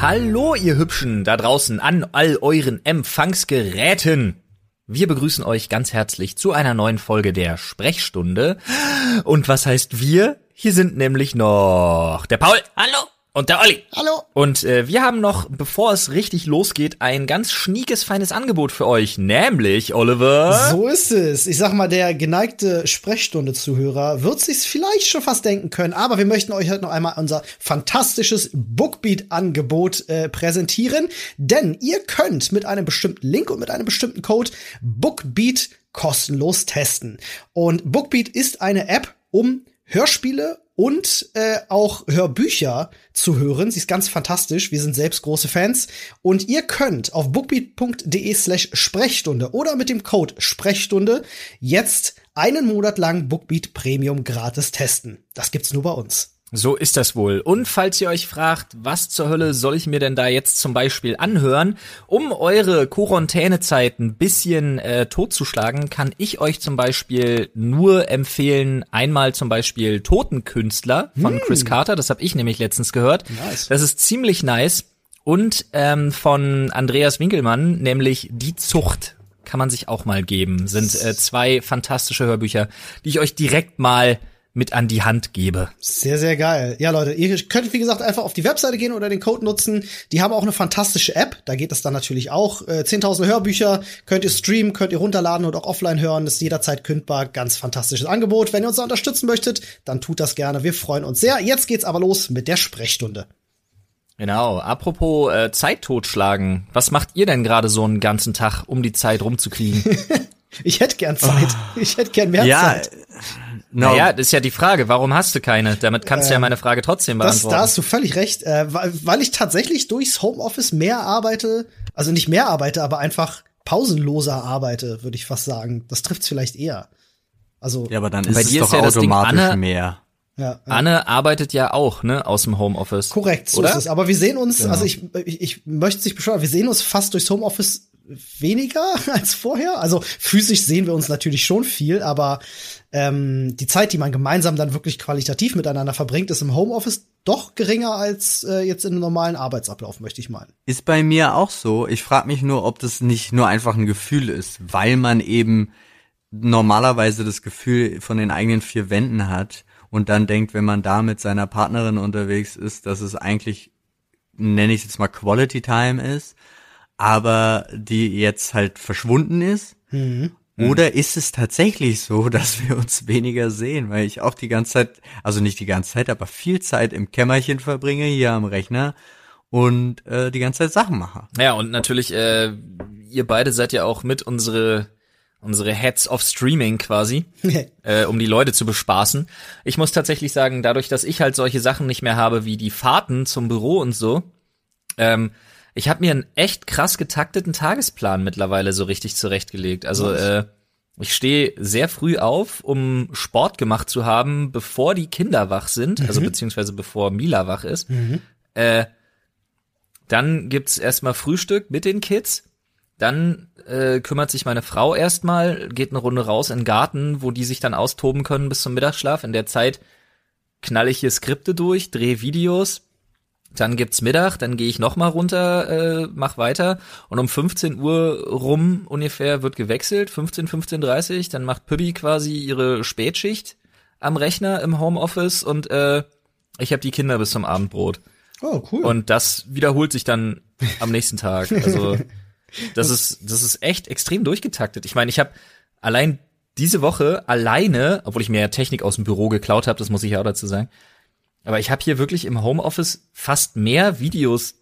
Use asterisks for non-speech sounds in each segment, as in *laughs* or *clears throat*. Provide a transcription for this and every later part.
Hallo, ihr Hübschen da draußen an all euren Empfangsgeräten. Wir begrüßen euch ganz herzlich zu einer neuen Folge der Sprechstunde. Und was heißt wir? Hier sind nämlich noch der Paul. Hallo. Und der Olli. Hallo. Und äh, wir haben noch, bevor es richtig losgeht, ein ganz schniekes, feines Angebot für euch. Nämlich, Oliver. So ist es. Ich sag mal, der geneigte Sprechstunde-Zuhörer wird sich's vielleicht schon fast denken können, aber wir möchten euch heute noch einmal unser fantastisches Bookbeat-Angebot äh, präsentieren. Denn ihr könnt mit einem bestimmten Link und mit einem bestimmten Code Bookbeat kostenlos testen. Und Bookbeat ist eine App, um Hörspiele und äh, auch Hörbücher zu hören. Sie ist ganz fantastisch. Wir sind selbst große Fans. Und ihr könnt auf bookbeat.de slash Sprechstunde oder mit dem Code Sprechstunde jetzt einen Monat lang Bookbeat Premium gratis testen. Das gibt's nur bei uns. So ist das wohl. Und falls ihr euch fragt, was zur Hölle soll ich mir denn da jetzt zum Beispiel anhören, um eure Quarantänezeit ein bisschen äh, totzuschlagen, kann ich euch zum Beispiel nur empfehlen, einmal zum Beispiel Totenkünstler von Hm. Chris Carter, das habe ich nämlich letztens gehört. Nice. Das ist ziemlich nice. Und ähm, von Andreas Winkelmann, nämlich Die Zucht. Kann man sich auch mal geben. Sind äh, zwei fantastische Hörbücher, die ich euch direkt mal mit an die Hand gebe. Sehr, sehr geil. Ja, Leute, ihr könnt, wie gesagt, einfach auf die Webseite gehen oder den Code nutzen. Die haben auch eine fantastische App. Da geht es dann natürlich auch. Äh, 10.000 Hörbücher könnt ihr streamen, könnt ihr runterladen und auch offline hören. Das ist jederzeit kündbar. Ganz fantastisches Angebot. Wenn ihr uns da unterstützen möchtet, dann tut das gerne. Wir freuen uns sehr. Jetzt geht's aber los mit der Sprechstunde. Genau. Apropos äh, Zeit totschlagen. Was macht ihr denn gerade so einen ganzen Tag, um die Zeit rumzukriegen? *laughs* Ich hätte gern Zeit. Ich hätte gern mehr Ja, Zeit. No. Naja, das ist ja die Frage. Warum hast du keine? Damit kannst du ja meine Frage trotzdem Das, beantworten. da hast du völlig recht, äh, weil, weil ich tatsächlich durchs Homeoffice mehr arbeite, also nicht mehr arbeite, aber einfach pausenloser arbeite, würde ich fast sagen. Das trifft's vielleicht eher. Also, ja, aber dann ist Bei es dir doch ist ja das Ding, automatisch Anne- mehr. ja, ja. Anne arbeitet ja auch, ne, aus dem Homeoffice. korrekt, so oder? ist es. Aber wir sehen uns, Genau. also ich, ich, ich möchte es nicht beschwören, wir sehen uns fast durchs Homeoffice weniger *laughs* als vorher. Also physisch sehen wir uns natürlich schon viel, aber ähm, die Zeit, die man gemeinsam dann wirklich qualitativ miteinander verbringt, ist im Homeoffice doch geringer als äh, jetzt in einem normalen Arbeitsablauf, möchte ich meinen. Ist bei mir auch so. Ich frage mich nur, ob das nicht nur einfach ein Gefühl ist, weil man eben normalerweise das Gefühl von den eigenen vier Wänden hat und dann denkt, wenn man da mit seiner Partnerin unterwegs ist, dass es eigentlich, nenne ich es jetzt mal Quality Time ist, aber die jetzt halt verschwunden ist. Oder ist es tatsächlich so, *laughs* dass wir uns weniger sehen, weil ich auch die ganze Zeit, also nicht die ganze Zeit, aber viel Zeit im Kämmerchen verbringe, hier am Rechner und äh, die ganze Zeit Sachen mache. Ja, und natürlich, äh, ihr beide seid ja auch mit unsere unsere Heads of Streaming quasi, *laughs* äh, um die Leute zu bespaßen. Ich muss tatsächlich sagen, dadurch, dass ich halt solche Sachen nicht mehr habe wie die Fahrten zum Büro und so, ähm, ich habe mir einen echt krass getakteten Tagesplan mittlerweile so richtig zurechtgelegt. Also äh, ich stehe sehr früh auf, um Sport gemacht zu haben, bevor die Kinder wach sind, also beziehungsweise bevor Mila wach ist. Äh, dann gibt's erstmal Frühstück mit den Kids. Dann äh, kümmert sich meine Frau erstmal, geht eine Runde raus in den Garten, wo die sich dann austoben können bis zum Mittagsschlaf. In der Zeit knall ich hier Skripte durch, drehe Videos. Dann gibt's Mittag, dann gehe ich noch mal runter, äh, mach weiter und um 15 Uhr rum ungefähr wird gewechselt, 15, 15.30 dann macht Pübbi quasi ihre Spätschicht am Rechner im Homeoffice und äh, ich habe die Kinder bis zum Abendbrot. Oh, cool. Und das wiederholt sich dann am nächsten Tag. Also *laughs* das ist das ist echt extrem durchgetaktet. Ich meine, ich habe allein diese Woche alleine, obwohl ich mir ja Technik aus dem Büro geklaut habe, das muss ich ja auch dazu sagen. Aber ich habe hier wirklich im Homeoffice fast mehr Videos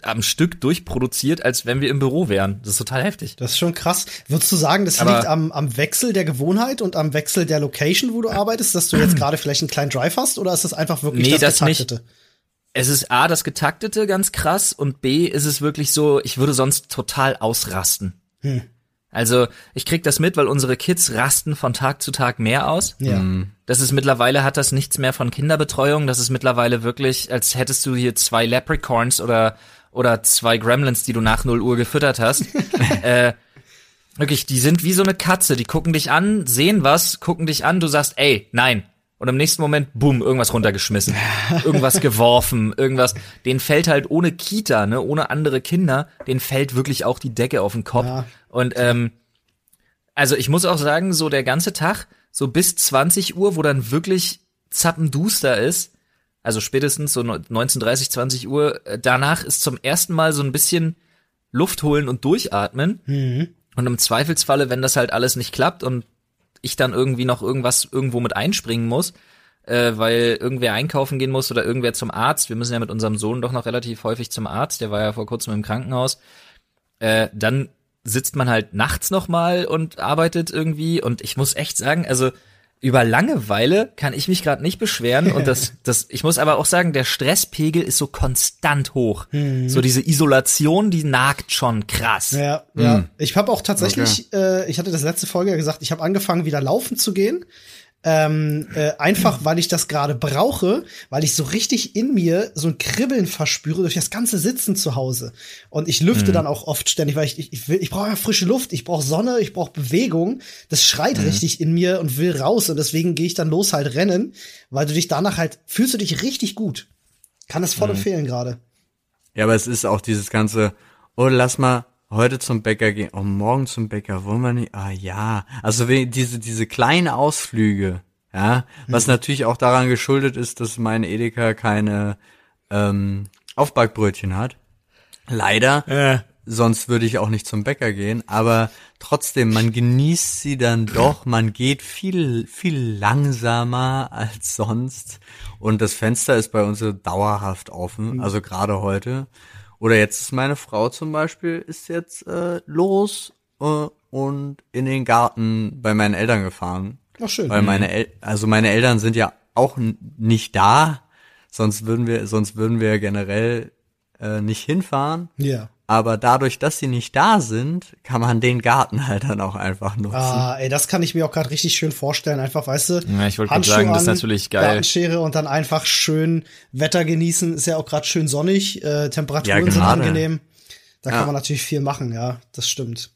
am Stück durchproduziert, als wenn wir im Büro wären. Das ist total heftig. Das ist schon krass. Würdest du sagen, das Aber- liegt am, am Wechsel der Gewohnheit und am Wechsel der Location, wo du arbeitest, dass du jetzt gerade vielleicht einen kleinen Drive hast? Oder ist das einfach wirklich Nee, das das nicht. Getaktete? Es ist A, das Getaktete ganz krass und B, ist es wirklich so, ich würde sonst total ausrasten. Also, ich krieg das mit, weil unsere Kids rasten von Tag zu Tag mehr aus. Ja. Das ist mittlerweile hat das nichts mehr von Kinderbetreuung. Das ist mittlerweile wirklich, als hättest du hier zwei Leprechauns oder oder zwei Gremlins, die du nach 0 Uhr gefüttert hast. *laughs* äh, wirklich, die sind wie so eine Katze. Die gucken dich an, sehen was, gucken dich an, du sagst, ey, nein. Und im nächsten Moment, boom, irgendwas runtergeschmissen, irgendwas geworfen, irgendwas. Den fällt halt ohne Kita, ne, ohne andere Kinder, den fällt wirklich auch die Decke auf den Kopf. Ja. Und ähm, also ich muss auch sagen, so der ganze Tag, so bis 20 Uhr, wo dann wirklich zappenduster ist, also spätestens so 19:30, 20 Uhr, äh, danach ist zum ersten Mal so ein bisschen Luft holen und durchatmen. Mhm. Und im Zweifelsfalle, wenn das halt alles nicht klappt und ich dann irgendwie noch irgendwas irgendwo mit einspringen muss, äh, weil irgendwer einkaufen gehen muss oder irgendwer zum Arzt, wir müssen ja mit unserem Sohn doch noch relativ häufig zum Arzt, der war ja vor kurzem im Krankenhaus, äh, dann sitzt man halt nachts noch mal und arbeitet irgendwie. Und ich muss echt sagen, also über Langeweile kann ich mich gerade nicht beschweren und *laughs* das das ich muss aber auch sagen, der Stresspegel ist so konstant hoch. So diese Isolation, die nagt schon krass. Ja, ja. Ich habe auch tatsächlich, äh, ich hatte das letzte Folge ja gesagt, ich habe angefangen wieder laufen zu gehen. Ähm, äh, einfach, weil ich das gerade brauche, weil ich so richtig in mir so ein Kribbeln verspüre durch das ganze Sitzen zu Hause. Und ich lüfte dann auch oft ständig, weil ich, ich, ich will, ich brauche ja frische Luft, ich brauche Sonne, ich brauche Bewegung. Das schreit richtig in mir und will raus. Und deswegen gehe ich dann los halt rennen, weil du dich danach halt, fühlst du dich richtig gut. Kann das voll empfehlen gerade. Ja, aber es ist auch dieses ganze, oh, lass mal heute zum Bäcker gehen, oh, morgen zum Bäcker, wollen wir nicht, ah ja. Also diese, diese kleinen Ausflüge, ja, was natürlich auch daran geschuldet ist, dass meine Edeka keine ähm, Aufbackbrötchen hat. Leider. Äh. Sonst würde ich auch nicht zum Bäcker gehen, aber trotzdem, man genießt sie dann doch, man geht viel, viel langsamer als sonst und das Fenster ist bei uns so dauerhaft offen, also gerade heute. Oder jetzt ist meine Frau zum Beispiel, ist jetzt äh, los äh, und in den Garten bei meinen Eltern gefahren. Ach, schön. Weil meine El also meine Eltern sind ja auch nicht da, sonst würden wir, sonst würden wir generell äh, nicht hinfahren. Ja. Aber dadurch, dass sie nicht da sind, kann man den Garten halt dann auch einfach nutzen. Ah, ey, das kann ich mir auch gerade richtig schön vorstellen. Einfach, weißt du, Ja, ich wollte sagen, das ist natürlich geil. Gartenschere und dann einfach schön Wetter genießen. Ist ja auch gerade schön sonnig, äh, Temperaturen Ja, sind angenehm. Da Ja. kann man natürlich viel machen, ja, das stimmt.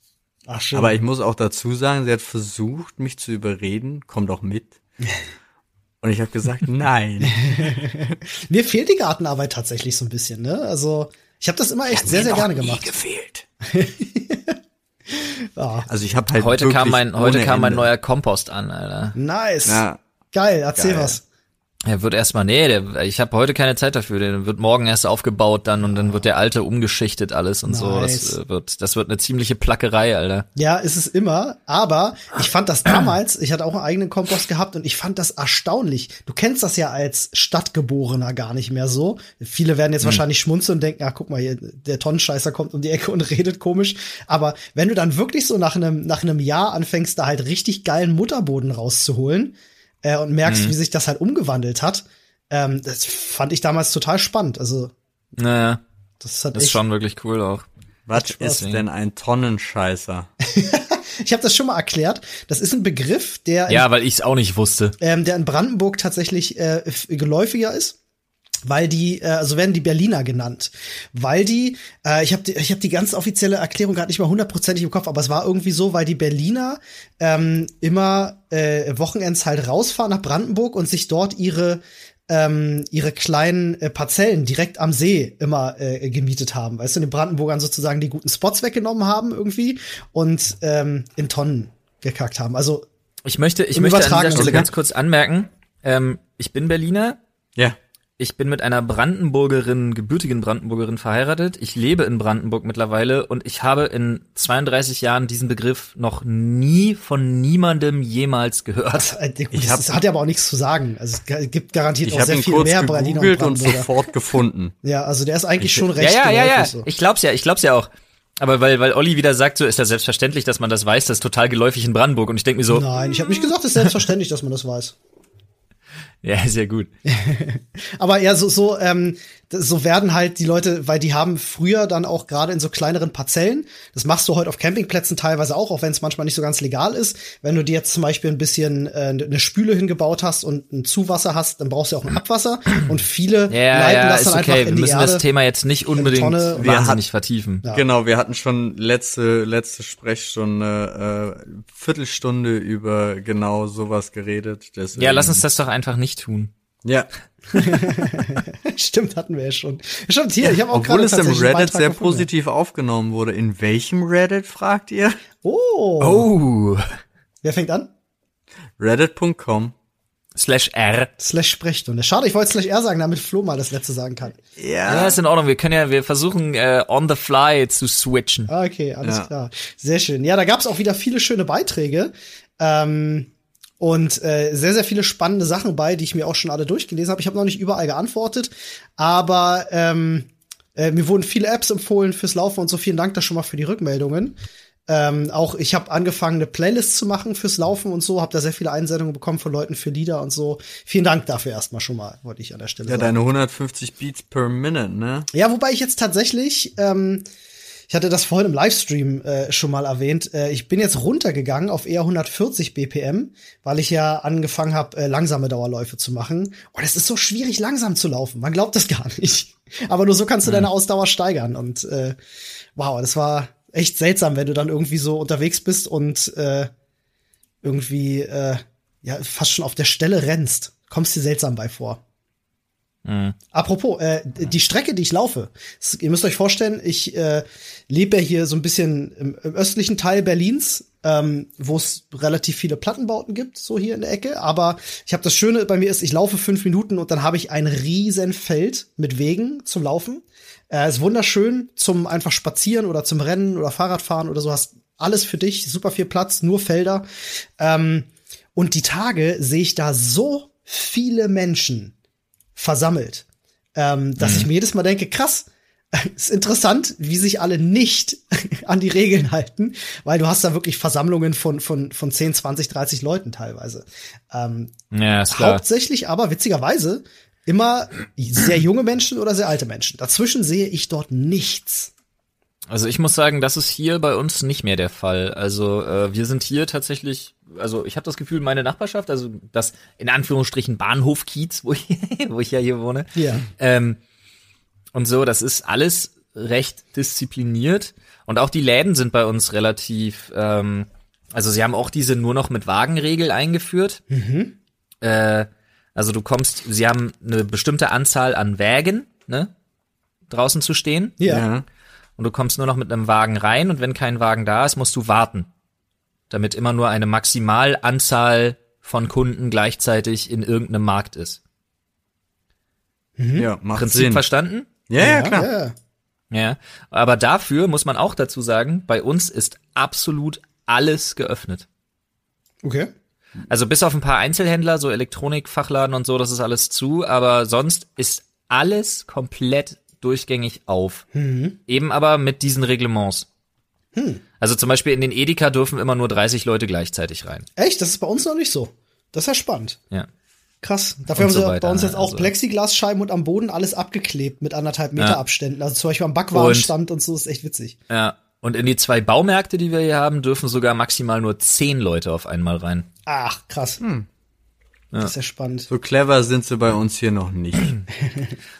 Ach, schön. Aber ich muss auch dazu sagen, sie hat versucht, mich zu überreden, komm doch mit. *laughs* Und ich habe gesagt, nein. *laughs* Mir fehlt die Gartenarbeit tatsächlich so ein bisschen, ne? Also, ich habe das immer echt sehr, sehr gerne gemacht. gefehlt. *laughs* Ah, Also ich habe halt Heute kam mein, heute kam mein Ende- neuer Kompost an, Alter. nice. Ja, Geil, erzähl Geil. was. Er wird erstmal, nee, der, ich habe heute keine Zeit dafür. Der wird morgen erst aufgebaut dann und dann wird der alte umgeschichtet alles und so. Das Nice. wird, das wird eine ziemliche Plackerei, Alter. Ja, ist es immer, aber ich fand das damals, ich hatte auch einen eigenen Kompost gehabt und ich fand das erstaunlich. Du kennst das ja als Stadtgeborener gar nicht mehr so. Viele werden jetzt wahrscheinlich schmunzeln und denken, ah, guck mal, hier, der Tonnenscheißer kommt um die Ecke und *laughs* redet komisch. Aber wenn du dann wirklich so nach einem, nach einem Jahr anfängst, da halt richtig geilen Mutterboden rauszuholen äh, und merkst, wie sich das halt umgewandelt hat, ähm, das fand ich damals total spannend. Also, Naja, das das ist schon wirklich cool auch. was Spaß. ist denn ein Tonnenscheißer? *laughs* Ich habe das schon mal erklärt. Das ist ein Begriff, der in Ja, weil ich es auch nicht wusste. ähm, der in Brandenburg tatsächlich äh, f- geläufiger ist. Weil die, äh, so werden die Berliner genannt, weil die, äh, ich habe die, ich habe die ganz offizielle Erklärung gerade nicht mal hundertprozentig im Kopf, aber es war irgendwie so, weil die Berliner ähm, immer äh, Wochenends halt rausfahren nach Brandenburg und sich dort ihre ähm, ihre kleinen äh, Parzellen direkt am See immer äh, gemietet haben, weißt du, den Brandenburgern sozusagen die guten Spots weggenommen haben irgendwie und ähm, in Tonnen gekackt haben. Also Ich möchte, ich möchte an dieser Stelle ganz kurz anmerken, ähm, ich bin Berliner, Ja. Ich bin mit einer Brandenburgerin, gebürtigen Brandenburgerin verheiratet. Ich lebe in Brandenburg mittlerweile und ich habe in 32 Jahren diesen Begriff noch nie von niemandem jemals gehört. Äh, gut, Ich das, hab- das hat ja aber auch nichts zu sagen. Also es gibt garantiert Ich auch sehr ihn viel kurz mehr Berliner und und Brandenburger. sofort gefunden. *laughs* Ja, also der ist eigentlich schon Ja, recht ja, ja, ja. geläufig so. Ich glaub's ja, ich glaub's ja auch. Aber weil, weil Olli wieder sagt, so ist ja selbstverständlich, dass man das weiß, das ist total geläufig in Brandenburg. Und ich denke mir so, Nein, ich habe nicht gesagt, es ist selbstverständlich, dass man das weiß. Ja, ja gut. *laughs* Aber ja, so, so, ähm, so werden halt die Leute, weil die haben früher dann auch gerade in so kleineren Parzellen, das machst du heute auf Campingplätzen teilweise auch, auch wenn es manchmal nicht so ganz legal ist. Wenn du dir jetzt zum Beispiel ein bisschen äh, eine Spüle hingebaut hast und ein Zuwasser hast, dann brauchst du auch ein Abwasser. Und viele Ja, leiten ja, das dann okay. einfach Wir in die müssen Erde. das Thema jetzt nicht unbedingt Tonne- Wir wahnsinnig vertiefen. Ja. Genau, wir hatten schon letzte letzte Sprechstunde äh, Viertelstunde über genau sowas geredet. Deswegen, Ja, lass uns das doch einfach nicht tun. Ja. *laughs* Stimmt, hatten wir ja schon. Stimmt, hier, ich habe auch Obwohl es im Reddit sehr gefunden. positiv aufgenommen wurde. In welchem Reddit, fragt ihr? Oh. Oh. Wer fängt an? Reddit.com. Slash R. Slash Sprechstunde. Schade, ich wollte Slash R sagen, damit Flo mal das letzte sagen kann. Ja, ist in Ordnung. Wir können ja, wir versuchen äh, on the fly zu switchen. Ah, Okay, alles Ja. klar. Sehr schön. Ja, da gab's auch wieder viele schöne Beiträge. Ähm, und äh, sehr, sehr viele spannende Sachen bei, die ich mir auch schon alle durchgelesen habe. Ich habe noch nicht überall geantwortet, aber ähm, äh, mir wurden viele Apps empfohlen fürs Laufen und so. Vielen Dank da schon mal für die Rückmeldungen. Ähm, auch ich habe angefangen, eine Playlist zu machen fürs Laufen und so, habe da sehr viele Einsendungen bekommen von Leuten für Lieder und so. Vielen Dank dafür erstmal schon mal, wollte ich an der Stelle Ja, sagen. deine 150 Beats per Minute, ne? Ja, wobei ich jetzt tatsächlich, ähm, ich hatte das vorhin im Livestream äh, schon mal erwähnt, äh, ich bin jetzt runtergegangen auf eher 140 BPM, weil ich ja angefangen habe, äh, langsame Dauerläufe zu machen. Und es ist so schwierig, langsam zu laufen. Man glaubt das *laughs* gar nicht. Aber nur so kannst du deine Ausdauer steigern. Und äh, wow, das war echt seltsam, wenn du dann irgendwie so unterwegs bist und äh, irgendwie äh, ja fast schon auf der Stelle rennst. Kommst dir seltsam bei vor. Apropos, äh, die Strecke, die ich laufe, ihr müsst euch vorstellen, ich äh, lebe ja hier so ein bisschen im, im östlichen Teil Berlins, ähm, wo es relativ viele Plattenbauten gibt, so hier in der Ecke. Aber ich habe das Schöne bei mir ist, ich laufe fünf Minuten und dann habe ich ein riesen Feld mit Wegen zum Laufen. Äh, ist wunderschön zum einfach spazieren oder zum Rennen oder Fahrradfahren oder so. Hast alles für dich, super viel Platz, nur Felder. Ähm, und die Tage sehe ich da so viele Menschen versammelt, ähm, dass ich mir jedes Mal denke, krass, *laughs* ist interessant, wie sich alle nicht *laughs* an die Regeln halten, weil du hast da wirklich Versammlungen von, von, von 10, 20, 30 Leuten teilweise. Ähm, Ja, ist klar. hauptsächlich aber witzigerweise immer sehr junge Menschen oder sehr alte Menschen. Dazwischen sehe ich dort nichts. Also ich muss sagen, das ist hier bei uns nicht mehr der Fall. Also äh, wir sind hier tatsächlich, also ich habe das Gefühl, meine Nachbarschaft, also das in Anführungsstrichen Bahnhof Kiez, wo ich, *laughs* wo ich ja hier wohne, Ja. ähm, und so, das ist alles recht diszipliniert. Und auch die Läden sind bei uns relativ, ähm, also sie haben auch diese nur noch mit Wagenregel eingeführt. Äh, also du kommst, sie haben eine bestimmte Anzahl an Wägen, ne, draußen zu stehen. Ja. Und du kommst nur noch mit einem Wagen rein und wenn kein Wagen da ist, musst du warten. Damit immer nur eine Maximalanzahl von Kunden gleichzeitig in irgendeinem Markt ist. Ja, macht Prinzip Sinn. verstanden? Ja, ja, klar. Ja. Ja. Aber dafür muss man auch dazu sagen, bei uns ist absolut alles geöffnet. Okay. Also bis auf ein paar Einzelhändler, so Elektronikfachladen und so, das ist alles zu, aber sonst ist alles komplett durchgängig auf. Eben aber mit diesen Reglements. Also zum Beispiel in den Edeka dürfen immer nur 30 Leute gleichzeitig rein. Echt? Das ist bei uns noch nicht so. Das ist ja spannend. Ja. Krass. Dafür Und haben so sie weiter, bei uns jetzt ne? auch Also- Plexiglasscheiben und am Boden alles abgeklebt mit anderthalb Meter Ja. Abständen. Also zum Beispiel am Backwarenstand und so ist echt witzig. Ja. Und in die zwei Baumärkte, die wir hier haben, dürfen sogar maximal nur 10 Leute auf einmal rein. Ach, krass. Das ist ja spannend. So clever sind sie bei uns hier noch nicht.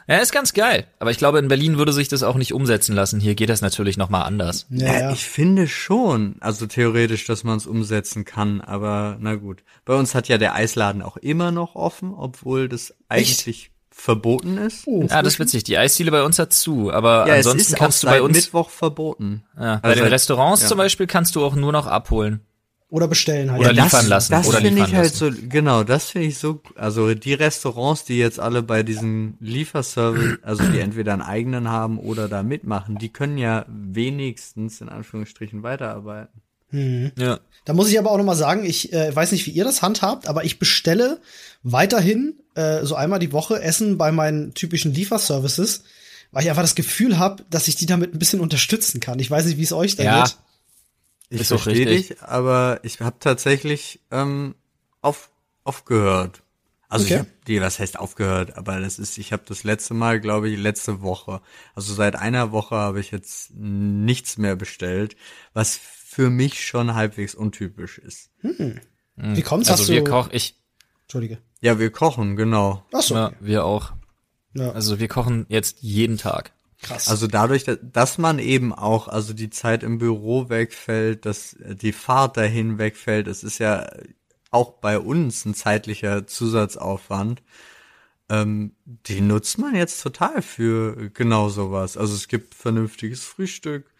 Ja, ist ganz geil. Aber ich glaube, in Berlin würde sich das auch nicht umsetzen lassen. Hier geht das natürlich noch mal anders. Ja, Äh, ja. Ich finde schon, also theoretisch, dass man es umsetzen kann, aber na gut. Bei uns hat ja der Eisladen auch immer noch offen, obwohl das eigentlich verboten ist. Oh. Ja, das ist witzig. Die Eisdiele bei uns hat zu, aber ja, ansonsten es ist kannst auch du bei uns, Mittwoch verboten. ja, bei Also den seit- Restaurants ja. zum Beispiel kannst du auch nur noch abholen. Oder bestellen halt. Oder das, liefern lassen, Das oder finde ich liefern halt so, genau, das finde ich so, also die Restaurants, die jetzt alle bei diesen Lieferservice, also die entweder einen eigenen haben oder da mitmachen, die können ja wenigstens in Anführungsstrichen weiterarbeiten. Ja. Da muss ich aber auch noch mal sagen, ich äh, weiß nicht, wie ihr das handhabt, aber ich bestelle weiterhin äh, so einmal die Woche Essen bei meinen typischen Lieferservices, weil ich einfach das Gefühl habe, dass ich die damit ein bisschen unterstützen kann. Ich weiß nicht, wie es euch da Ja. geht. Ich Ist auch verstehe richtig. dich, aber ich habe tatsächlich ähm, auf, aufgehört. Also Okay. ich habe die, was heißt aufgehört, aber das ist, ich habe das letzte Mal, glaube ich, letzte Woche. Also seit einer Woche habe ich jetzt nichts mehr bestellt, was für mich schon halbwegs untypisch ist. Wie kommt's? Also hast wir du, kochen, ich, Entschuldige. Ja, wir kochen, genau. Ach so. ja, wir auch. Ja. Also wir kochen jetzt jeden Tag. Krass. Also dadurch, dass- man eben auch, also die Zeit im Büro wegfällt, dass die Fahrt dahin wegfällt, es ist ja auch bei uns ein zeitlicher Zusatzaufwand. Ähm, die nutzt man jetzt total für genau sowas. Also es gibt vernünftiges Frühstück,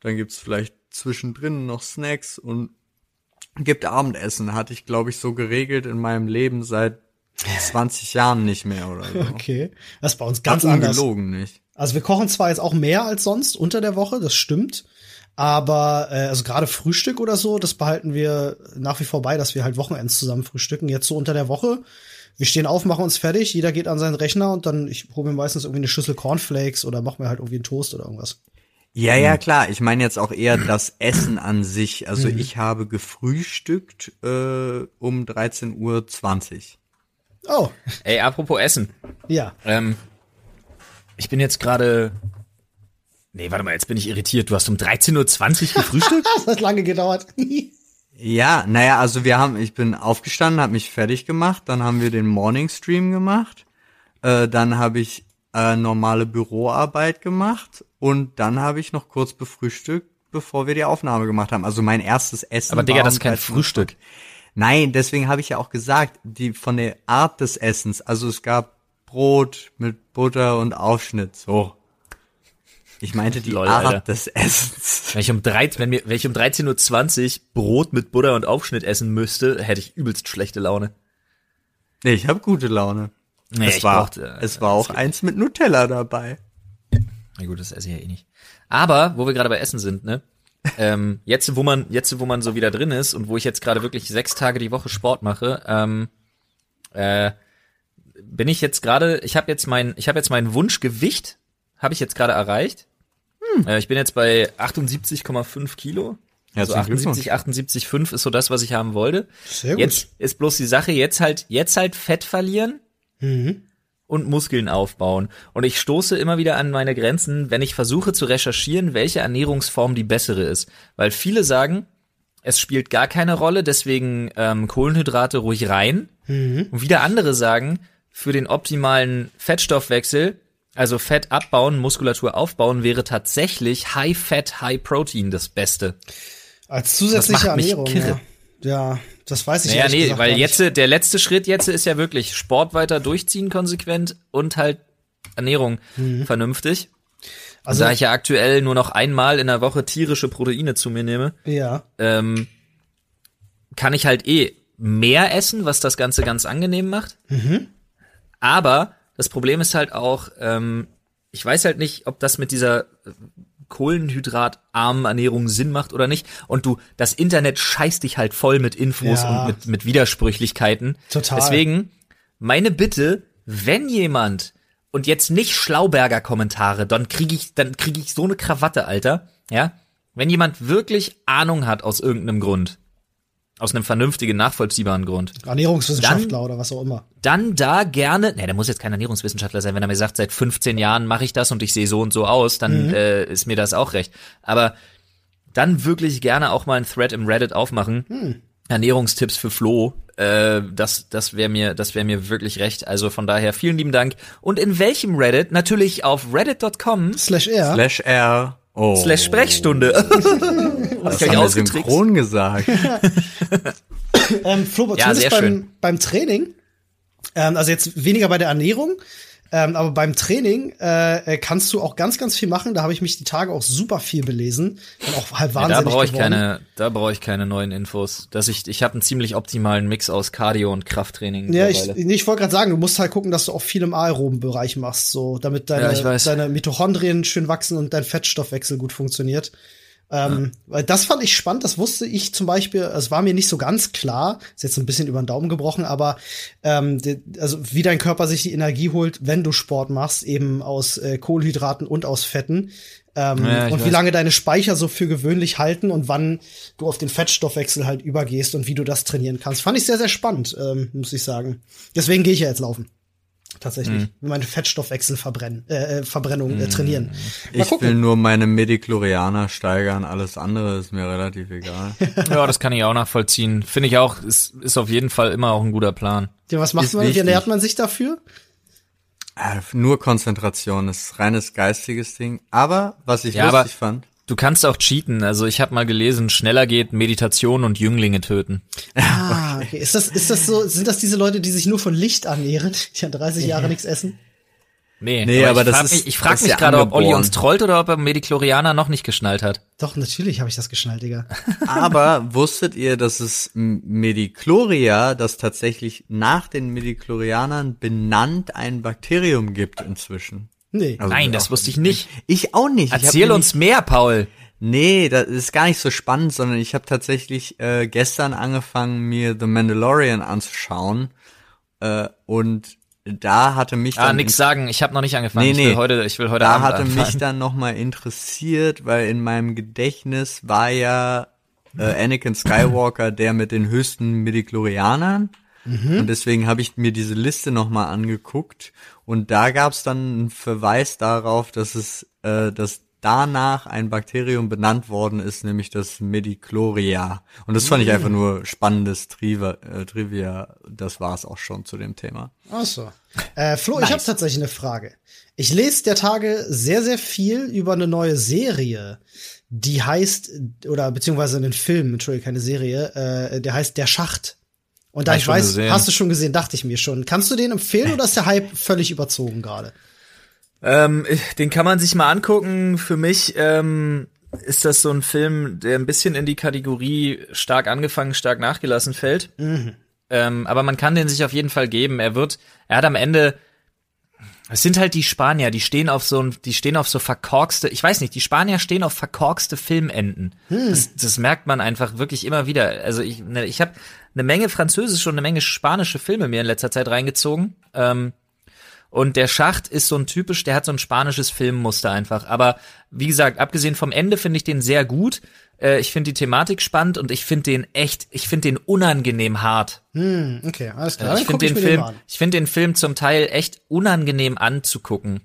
dann gibt's vielleicht zwischendrin noch Snacks und gibt Abendessen. Hatte ich, glaube ich, so geregelt in meinem Leben seit 20 Jahren nicht mehr oder so. Okay. Das ist bei uns ganz, ganz anders. Gelogen nicht. Also wir kochen zwar jetzt auch mehr als sonst unter der Woche, das stimmt. Aber äh, also gerade Frühstück oder so, das behalten wir nach wie vor bei, dass wir halt Wochenends zusammen frühstücken. Jetzt so unter der Woche. Wir stehen auf, machen uns fertig, jeder geht an seinen Rechner und dann, ich hole mir meistens irgendwie eine Schüssel Cornflakes oder mach mir halt irgendwie einen Toast oder irgendwas. Ja, ja, klar. Ich meine jetzt auch eher *clears throat* das Essen an sich. Also mhm. ich habe gefrühstückt äh, um 13.20 Uhr. Oh. Ey, apropos Essen. Ja. Ähm, ich bin jetzt gerade. Nee, warte mal, jetzt bin ich irritiert. Du hast um 13.20 Uhr gefrühstückt? *laughs* das hat lange gedauert. *laughs* ja, naja, also wir haben, ich bin aufgestanden, habe mich fertig gemacht, dann haben wir den Morning Stream gemacht, äh, dann habe ich äh, normale Büroarbeit gemacht und dann habe ich noch kurz befrühstückt, bevor wir die Aufnahme gemacht haben. Also mein erstes Essen. Aber Digga, das ist kein Frühstück. Nein, deswegen habe ich ja auch gesagt, die von der Art des Essens. Also es gab Brot mit Butter und Aufschnitt. So. Ich meinte die *laughs* Lol, Art Alter. des Essens. Wenn ich um, 13, wenn, mir, wenn ich um 13.20 Uhr Brot mit Butter und Aufschnitt essen müsste, hätte ich übelst schlechte Laune. Nee, ich habe gute Laune. Nee, es war, brauchte, es war auch eins mit Nutella dabei. Na gut, das esse ich ja eh nicht. Aber, wo wir gerade bei Essen sind, ne? Ähm, jetzt, wo man, jetzt, wo man so wieder drin ist und wo ich jetzt gerade wirklich sechs Tage die Woche Sport mache, ähm, äh, bin ich jetzt gerade, ich habe jetzt mein, ich habe jetzt mein Wunschgewicht, habe ich jetzt gerade erreicht. Hm. Äh, ich bin jetzt bei 78,5 Kilo. Also 78, 78,5 ist so das, was ich haben wollte. Sehr gut. Jetzt ist bloß die Sache, jetzt halt, jetzt halt Fett verlieren. Mhm und Muskeln aufbauen. Und ich stoße immer wieder an meine Grenzen, wenn ich versuche zu recherchieren, welche Ernährungsform die bessere ist. Weil viele sagen, es spielt gar keine Rolle, deswegen ähm, Kohlenhydrate ruhig rein. Mhm. Und wieder andere sagen, für den optimalen Fettstoffwechsel, also Fett abbauen, Muskulatur aufbauen, wäre tatsächlich High Fat, High Protein das Beste. Als zusätzliche Ernährung. Ja. Ja. Das weiß ich naja, nee, gesagt, weil jetzt der letzte Schritt jetzt ist ja wirklich Sport weiter durchziehen konsequent und halt Ernährung mhm. vernünftig. Also da ich ja aktuell nur noch einmal in der Woche tierische Proteine zu mir nehme, ja. ähm, kann ich halt eh mehr essen, was das Ganze ganz angenehm macht. Mhm. Aber das Problem ist halt auch, ähm, ich weiß halt nicht, ob das mit dieser kohlenhydratarmen Ernährung Sinn macht oder nicht. Und du, das Internet scheißt dich halt voll mit Infos ja. und mit, mit Widersprüchlichkeiten. Total. Deswegen, meine Bitte, wenn jemand und jetzt nicht Schlauberger Kommentare, dann kriege ich, dann kriege ich so eine Krawatte, Alter. Ja, wenn jemand wirklich Ahnung hat aus irgendeinem Grund, aus einem vernünftigen, nachvollziehbaren Grund. Ernährungswissenschaftler dann, oder was auch immer. Dann da gerne, ne, der muss jetzt kein Ernährungswissenschaftler sein, wenn er mir sagt, seit 15 Jahren mache ich das und ich sehe so und so aus, dann mhm. äh, ist mir das auch recht. Aber dann wirklich gerne auch mal ein Thread im Reddit aufmachen. Mhm. Ernährungstipps für Flo. Äh, das das wäre mir, das wäre mir wirklich recht. Also von daher vielen lieben Dank. Und in welchem Reddit? Natürlich auf reddit.com slash r slash r Oh. Slash Sprechstunde. *laughs* das das haben wir synchron gesagt. *laughs* ähm, Flo, ja, zumindest beim, beim Training, ähm, also jetzt weniger bei der Ernährung, ähm, aber beim Training äh, kannst du auch ganz, ganz viel machen. Da habe ich mich die Tage auch super viel belesen. Und auch halb wahnsinnig ja, da brauche ich keine, da brauche ich keine neuen Infos. Dass ich, ich habe einen ziemlich optimalen Mix aus Cardio und Krafttraining. Ja, ich, ich wollte gerade sagen, du musst halt gucken, dass du auch viel im aeroben Bereich machst, so damit deine, ja, deine Mitochondrien schön wachsen und dein Fettstoffwechsel gut funktioniert. Ähm, ja. Weil das fand ich spannend, das wusste ich zum Beispiel, es war mir nicht so ganz klar, ist jetzt ein bisschen über den Daumen gebrochen, aber ähm, also wie dein Körper sich die Energie holt, wenn du Sport machst, eben aus äh, Kohlenhydraten und aus Fetten. Ähm, ja, und wie lange deine Speicher so für gewöhnlich halten und wann du auf den Fettstoffwechsel halt übergehst und wie du das trainieren kannst. Fand ich sehr, sehr spannend, ähm, muss ich sagen. Deswegen gehe ich ja jetzt laufen tatsächlich. Mhm. Meine Fettstoffwechselverbrennung äh, äh, Verbrennung äh, trainieren. Mal ich gucken. will nur meine Mediklorianer steigern, alles andere ist mir relativ egal. *laughs* ja, das kann ich auch nachvollziehen. Finde ich auch, ist, ist auf jeden Fall immer auch ein guter Plan. Ja, was macht ist man, wie ernährt man sich dafür? Äh, nur Konzentration, ist reines geistiges Ding. Aber was ich ja, lustig fand. Du kannst auch cheaten. Also ich habe mal gelesen, schneller geht Meditation und Jünglinge töten. Ah, *laughs* okay. Ist das, ist das so, sind das diese Leute, die sich nur von Licht ernähren, *laughs* die an 30 Jahre nichts essen? Nee, Nee, aber ich das frag ist- mich, ich frage das mich ja gerade, ob Olli uns trollt oder ob er Mediklorianer noch nicht geschnallt hat. Doch, natürlich habe ich das geschnallt, Digga. *laughs* Aber wusstet ihr, dass es Medicloria, das tatsächlich nach den Mediclorianern benannt ein Bakterium gibt inzwischen? Nee. Also Nein, das wusste ich nicht. Ich auch nicht. Ich Erzähl uns mehr, Paul. Nee, das ist gar nicht so spannend, sondern ich habe tatsächlich äh, gestern angefangen, mir The Mandalorian anzuschauen. Äh, und da hatte mich Ah, dann nix sagen. Ich habe noch nicht angefangen. Nee, Ich nee. will heute, ich will heute da Abend hatte anfangen. mich dann nochmal interessiert, weil in meinem Gedächtnis war ja äh, Anakin Skywalker *laughs* der mit den höchsten Midichlorianern. Und deswegen habe ich mir diese Liste nochmal angeguckt und da gab es dann einen Verweis darauf, dass es, äh, dass danach ein Bakterium benannt worden ist, nämlich das Medicloria. Und das fand ich einfach nur spannendes Trivia, äh, Trivia. Das war es auch schon zu dem Thema. Ach so. Äh, Flo, ich habe tatsächlich eine Frage. Ich lese der Tage sehr, sehr viel über eine neue Serie, die heißt, oder beziehungsweise einen Film, Entschuldigung, keine Serie, äh, der heißt Der Schacht. Und da ich weiß, gesehen. hast du schon gesehen, dachte ich mir schon. Kannst du den empfehlen oder ist der Hype völlig überzogen gerade? Ähm, den kann man sich mal angucken. Für mich ähm, ist das so ein Film, der ein bisschen in die Kategorie stark angefangen, stark nachgelassen fällt. Ähm, aber man kann den sich auf jeden Fall geben. Er wird, er hat am Ende, es sind halt die Spanier, die stehen auf so ein, die stehen auf so verkorkste, ich weiß nicht, die Spanier stehen auf verkorkste Filmenden. Das, das merkt man einfach wirklich immer wieder. Also ich, ne, ich habe eine Menge französische und eine Menge spanische Filme mir in letzter Zeit reingezogen. Ähm, und der Schacht ist so ein typisch, der hat so ein spanisches Filmmuster einfach. Aber wie gesagt, abgesehen vom Ende finde ich den sehr gut. Äh, ich finde die Thematik spannend und ich finde den echt, ich finde den unangenehm hart. Hm, okay, alles klar. ich Dann guck finde den Film, an. ich finde den Film zum Teil echt unangenehm anzugucken.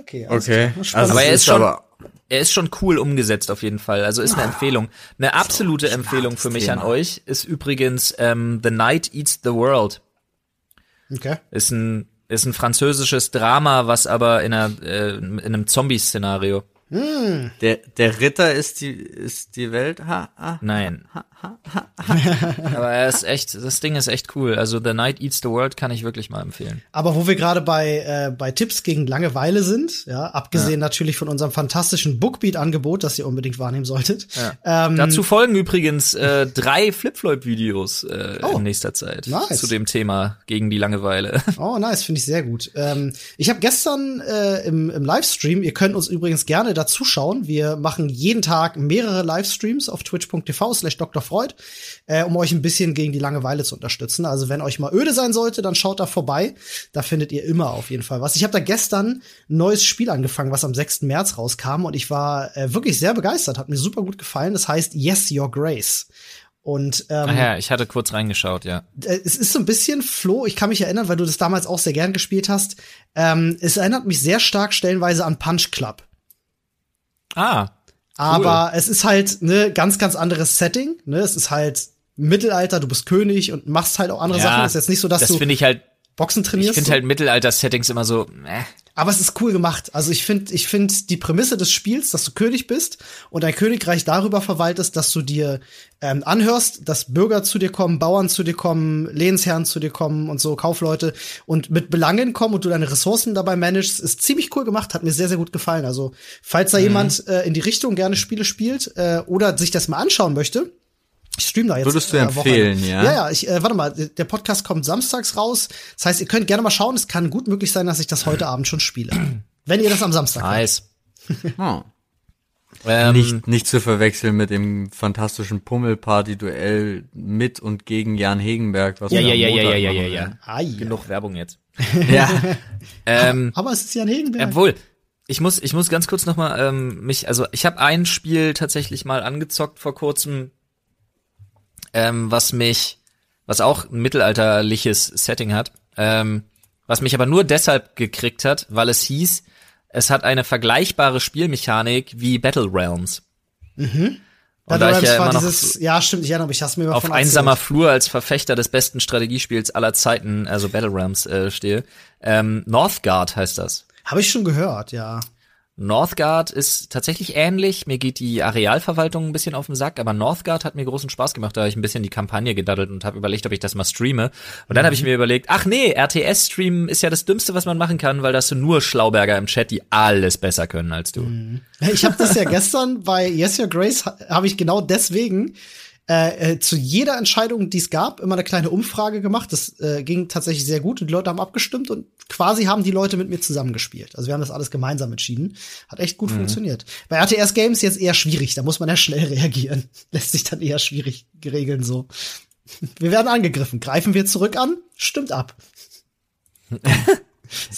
Okay, alles Okay. klar. Spannend. Aber er ist schon, aber- er ist schon cool umgesetzt auf jeden Fall. Also ist eine Empfehlung. Eine absolute Empfehlung für mich an Thema. euch ist übrigens ähm, The Night Eats the World. okay. Ist ein ist ein französisches Drama, was aber in, einer, äh, in einem Zombie-Szenario. Der, der Ritter ist die, ist die Welt. Ha, ha. Nein. *laughs* Aber er ist echt, das Ding ist echt cool. Also The Night Eats the World kann ich wirklich mal empfehlen. Aber wo wir gerade bei, äh, bei Tipps gegen Langeweile sind, ja, abgesehen natürlich von unserem fantastischen Bookbeat-Angebot, das ihr unbedingt wahrnehmen solltet. Ähm, Dazu folgen übrigens äh, drei Flip-Flop-Videos äh, Oh, in nächster Zeit nice. zu dem Thema gegen die Langeweile. *laughs* Oh, nice, finde ich sehr gut. Ähm, ich habe gestern äh, im, im Livestream, ihr könnt uns übrigens gerne dazuschauen. Wir machen jeden Tag mehrere Livestreams auf twitch.tv slash Dr. Freud, äh, um euch ein bisschen gegen die Langeweile zu unterstützen. Also wenn euch mal öde sein sollte, dann schaut da vorbei. Da findet ihr immer auf jeden Fall was. Ich habe da gestern ein neues Spiel angefangen, was am 6. März rauskam und ich war äh, wirklich sehr begeistert. Hat mir super gut gefallen. Das heißt Yes, Your Grace. Und ähm, Ach ja, ich hatte kurz reingeschaut, ja. äh, es ist so ein bisschen Flo, ich kann mich erinnern, weil du das damals auch sehr gern gespielt hast. Ähm, es erinnert mich sehr stark stellenweise an Punch Club. Ah, Aber es ist halt ne ganz, ganz anderes Setting. Ne? Es ist halt Mittelalter, du bist König und machst halt auch andere ja, Sachen. Es ist jetzt nicht so, dass das du finde ich halt, Boxen ich trainierst. finde so. halt Mittelalter-Settings immer so, äh. Aber es ist cool gemacht. Also ich finde, ich finde die Prämisse des Spiels, dass du König bist und dein Königreich darüber verwaltest, dass du dir ähm, anhörst, dass Bürger zu dir kommen, Bauern zu dir kommen, Lehnsherren zu dir kommen und so Kaufleute und mit Belangen kommen und du deine Ressourcen dabei managst, ist ziemlich cool gemacht, hat mir sehr sehr gut gefallen. Also falls da jemand äh, in die Richtung gerne Spiele spielt äh, oder sich das mal anschauen möchte. Ich stream da jetzt. Würdest du äh, empfehlen, ja? Ja, ja, ich, äh, warte mal, der Podcast kommt samstags raus. Das heißt, ihr könnt gerne mal schauen. Es kann gut möglich sein, dass ich das heute Abend schon spiele. *clears throat* Wenn ihr das am Samstag hört. Nice. *laughs* Oh. Ähm, Nicht, nicht zu verwechseln mit dem fantastischen Pummelparty-Duell mit und gegen Jan Hegenberg. Was Ja, ja, ja, ja, ja, ja, machen ja, werden. ja. Genug Werbung jetzt. *laughs* Ja. Ähm, *laughs* Aber es ist Jan Hegenberg. Obwohl, ich muss, ich muss ganz kurz noch mal ähm, mich, also ich habe ein Spiel tatsächlich mal angezockt vor kurzem, ähm, was mich, was auch ein mittelalterliches Setting hat, ähm, was mich aber nur deshalb gekriegt hat, weil es hieß, es hat eine vergleichbare Spielmechanik wie Battle Realms. Und da Battle ich ja immer noch dieses, ja, stimmt, ich erinnere mich, hast mir mal auf einsamer. Flur als Verfechter des besten Strategiespiels aller Zeiten, also Battle Realms, äh, stehe. Ähm, Northgard heißt das. Habe ich schon gehört, ja. Northgard ist tatsächlich ähnlich. Mir geht die Arealverwaltung ein bisschen auf den Sack, aber Northgard hat mir großen Spaß gemacht. Da habe ich ein bisschen die Kampagne gedaddelt und habe überlegt, ob ich das mal streame. Und dann habe ich mir überlegt, ach nee, RTS-Streamen ist ja das Dümmste, was man machen kann, weil das sind nur Schlauberger im Chat, die alles besser können als du. Ich habe das ja *laughs* gestern bei Yes Your Grace, habe ich genau deswegen äh, äh, zu jeder Entscheidung, die es gab, immer eine kleine Umfrage gemacht. Das äh, ging tatsächlich sehr gut und die Leute haben abgestimmt und quasi haben die Leute mit mir zusammengespielt. Also wir haben das alles gemeinsam entschieden. Hat echt gut mhm. funktioniert. Bei RTS Games jetzt eher schwierig, da muss man ja schnell *laughs* reagieren. Lässt sich dann eher schwierig regeln so. Wir werden angegriffen. Greifen wir zurück an? Stimmt ab. *laughs*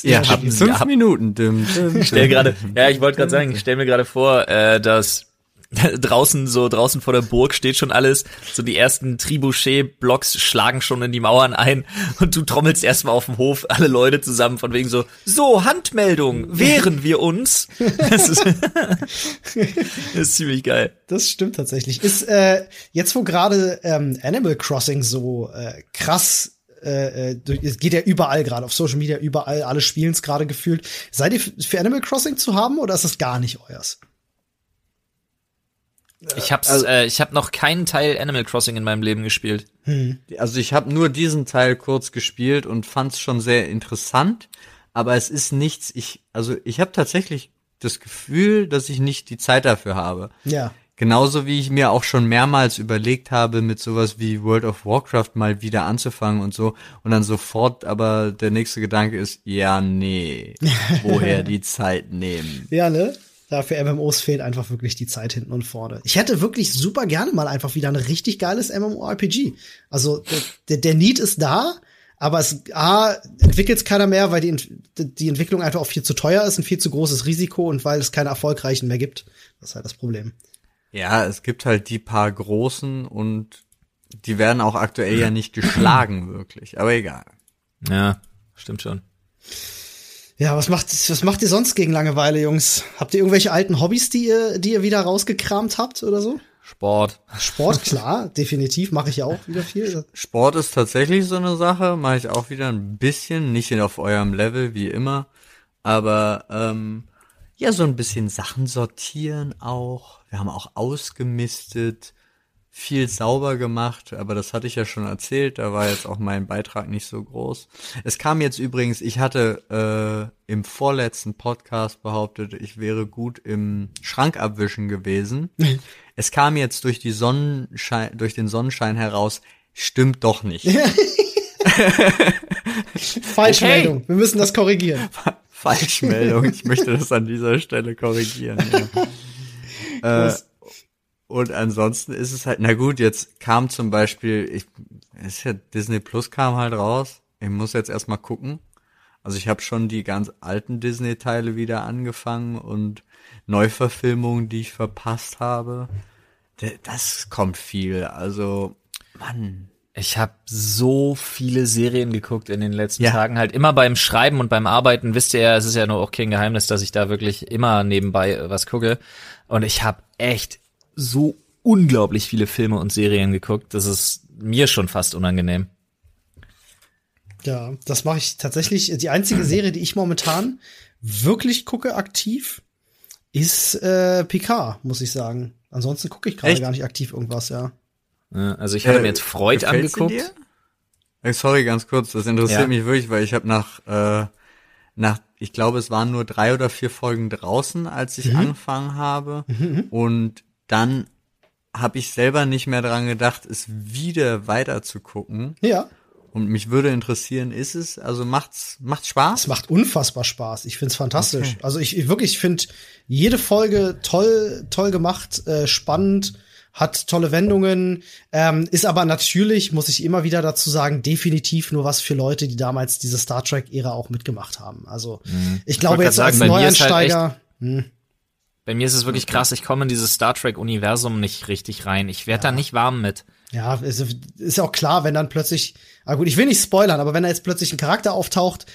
Ihr habt fünf ja. Minuten. Dim, dim, Ich stell gerade, ja, ich wollte gerade sagen, ich stell mir gerade vor, äh, dass *laughs* draußen so draußen vor der Burg steht schon alles. So die ersten Trebuchet-Blocks schlagen schon in die Mauern ein und du trommelst erstmal auf dem Hof alle Leute zusammen von wegen so so Handmeldung wehren wir uns. *laughs* Das ist, das *laughs* ist ziemlich geil. Das stimmt tatsächlich. Ist äh, jetzt wo gerade ähm, Animal Crossing so äh, krass äh, äh es geht ja überall gerade auf Social Media überall alle spielen es gerade gefühlt. Seid ihr für Animal Crossing zu haben oder ist das gar nicht euers? Ich hab's, also, äh, ich hab noch keinen Teil Animal Crossing in meinem Leben gespielt. Hm. Also ich habe nur diesen Teil kurz gespielt und fand's schon sehr interessant, aber es ist nichts. Ich, also ich habe tatsächlich das Gefühl, dass ich nicht die Zeit dafür habe. Ja. Genauso wie ich mir auch schon mehrmals überlegt habe, mit sowas wie World of Warcraft mal wieder anzufangen und so. Und dann sofort aber der nächste Gedanke ist, ja, nee, woher *laughs* die Zeit nehmen. Ja, ne? Da für MMOs fehlt einfach wirklich die Zeit hinten und vorne. Ich hätte wirklich super gerne mal einfach wieder ein richtig geiles MMORPG. Also der, der Need ist da, aber es A, entwickelt es keiner mehr, weil die, die Entwicklung einfach auch viel zu teuer ist, ein viel zu großes Risiko und weil es keine erfolgreichen mehr gibt. Das ist halt das Problem. Ja, es gibt halt die paar großen und die werden auch aktuell ja nicht geschlagen, wirklich. Aber egal. Ja, stimmt schon. Ja, was macht, was macht ihr sonst gegen Langeweile, Jungs? Habt ihr irgendwelche alten Hobbys, die ihr, die ihr wieder rausgekramt habt oder so? Sport. Sport, *laughs* klar, definitiv, mache ich ja auch wieder viel. Sport ist tatsächlich so eine Sache, mache ich auch wieder ein bisschen, nicht auf eurem Level wie immer, aber ähm, ja, so ein bisschen Sachen sortieren auch. Wir haben auch ausgemistet, viel sauber gemacht, aber das hatte ich ja schon erzählt, da war jetzt auch mein Beitrag nicht so groß. Es kam jetzt übrigens, ich hatte äh, im vorletzten Podcast behauptet, ich wäre gut im Schrank abwischen gewesen. *laughs* es kam jetzt durch die Sonnenschein, durch den Sonnenschein heraus, stimmt doch nicht. *laughs* Falschmeldung, okay. wir müssen das korrigieren. Falschmeldung, ich möchte das an dieser Stelle korrigieren. Ja. *laughs* äh, und ansonsten ist es halt, na gut, jetzt kam zum Beispiel, ich, ist ja Disney Plus kam halt raus. Ich muss jetzt erstmal gucken. Also ich habe schon die ganz alten Disney-Teile wieder angefangen und Neuverfilmungen, die ich verpasst habe. Das kommt viel. Also, Mann. Ich habe so viele Serien geguckt in den letzten ja. Tagen. Halt immer beim Schreiben und beim Arbeiten. Wisst ihr ja, es ist ja nur auch kein Geheimnis, dass ich da wirklich immer nebenbei was gucke. Und ich habe echt so unglaublich viele Filme und Serien geguckt, das ist mir schon fast unangenehm. Ja, das mache ich tatsächlich. Die einzige *clears throat* Serie, die ich momentan wirklich gucke aktiv, ist äh, Picard, muss ich sagen. Ansonsten gucke ich gerade gar nicht aktiv irgendwas, ja. ja also ich hatte äh, mir jetzt Freud angeguckt. Hey, sorry, ganz kurz, das interessiert ja. mich wirklich, weil ich habe nach, äh, nach, ich glaube, es waren nur drei oder vier Folgen draußen, als ich mhm. angefangen habe. Mhm. mhm. Und dann habe ich selber nicht mehr dran gedacht, es wieder weiter zu gucken. Ja. Und mich würde interessieren, ist es, also macht's, macht's Spaß? Es macht unfassbar Spaß. Ich find's fantastisch. Okay. Also ich, ich wirklich finde jede Folge toll, toll gemacht, äh, spannend, hat tolle Wendungen, ähm, ist aber natürlich, muss ich immer wieder dazu sagen, definitiv nur was für Leute, die damals diese Star Trek-Ära auch mitgemacht haben. Also mhm. ich glaube jetzt sagen, als Neueinsteiger. Halt hm. Bei mir ist es wirklich krass, ich komme in dieses Star Trek-Universum nicht richtig rein. Ich werde ja. da nicht warm mit. Ja, ist, ist ja auch klar, wenn dann plötzlich, ah gut, ich will nicht spoilern, aber wenn da jetzt plötzlich ein Charakter auftaucht,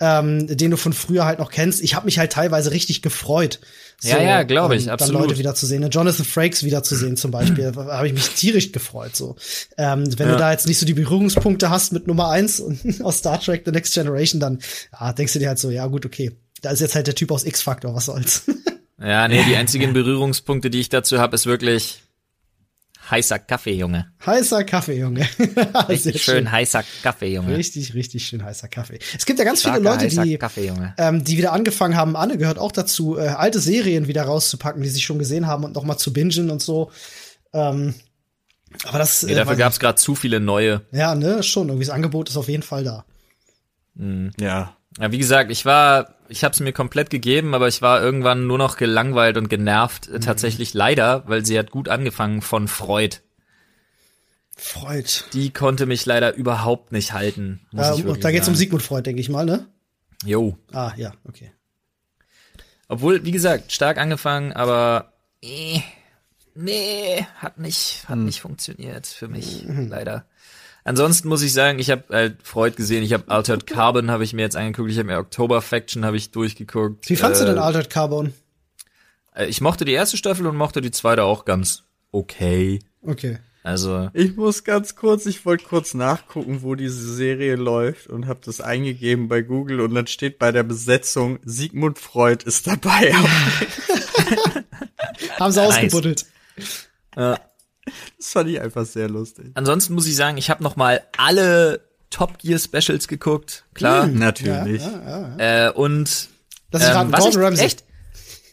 ähm, den du von früher halt noch kennst, ich habe mich halt teilweise richtig gefreut. So, ja, ja, glaube ich, ähm, absolut. Dann Leute wiederzusehen, ne? Jonathan Frakes wiederzusehen zum Beispiel, *clears throat* habe ich mich tierisch gefreut. So, ähm, wenn ja. du da jetzt nicht so die Berührungspunkte hast mit Nummer eins *laughs* aus Star Trek The Next Generation, dann ja, denkst du dir halt so, ja gut, okay, da ist jetzt halt der Typ aus X-Factor, was soll's. *laughs* Ja, nee, die einzigen Berührungspunkte, die ich dazu habe, ist wirklich heißer Kaffee, Junge. Heißer Kaffee, Junge. *laughs* Richtig schön, heißer Kaffee, Junge. Richtig, richtig schön heißer Kaffee. Es gibt ja ganz Starker, viele Leute, die, Kaffee, Junge. ähm, die wieder angefangen haben, Anne gehört auch dazu, äh, alte Serien wieder rauszupacken, die sie schon gesehen haben und nochmal zu bingen und so. Ähm, aber das Nee, äh, dafür weiß gab's gerade zu viele neue. Ja, ne, schon. Irgendwie das Angebot ist auf jeden Fall da. Ja. Ja, wie gesagt, ich war, ich habe es mir komplett gegeben, aber ich war irgendwann nur noch gelangweilt und genervt. Mhm. äh, Tatsächlich leider, weil sie hat gut angefangen von Freud. Freud. Die konnte mich leider überhaupt nicht halten. Äh, ich wirklich da geht's um sagen. Sigmund Freud, denke ich mal, ne? Jo. Ah, ja, okay. Obwohl, wie gesagt, stark angefangen, aber eh, nee, hat nicht, hat nicht funktioniert für mich, leider. Ansonsten muss ich sagen, ich habe halt Freud gesehen, ich habe Altered Carbon habe ich mir jetzt angeguckt, ich habe mir October Faction habe ich durchgeguckt. Wie fandst äh, du denn Altered Carbon? äh, Ich mochte die erste Staffel und mochte die zweite auch ganz okay. Okay. Also, Ich muss ganz kurz, ich wollte kurz nachgucken, wo diese Serie läuft und habe das eingegeben bei Google und dann steht bei der Besetzung Sigmund Freud ist dabei. *laughs* Haben sie ausgebuddelt. Das fand ich einfach sehr lustig. ansonsten muss ich sagen, ich habe noch mal alle Top Gear Specials geguckt, klar. Natürlich. Äh, und Das ist ähm, was Gordon ich, Ramsay. echt,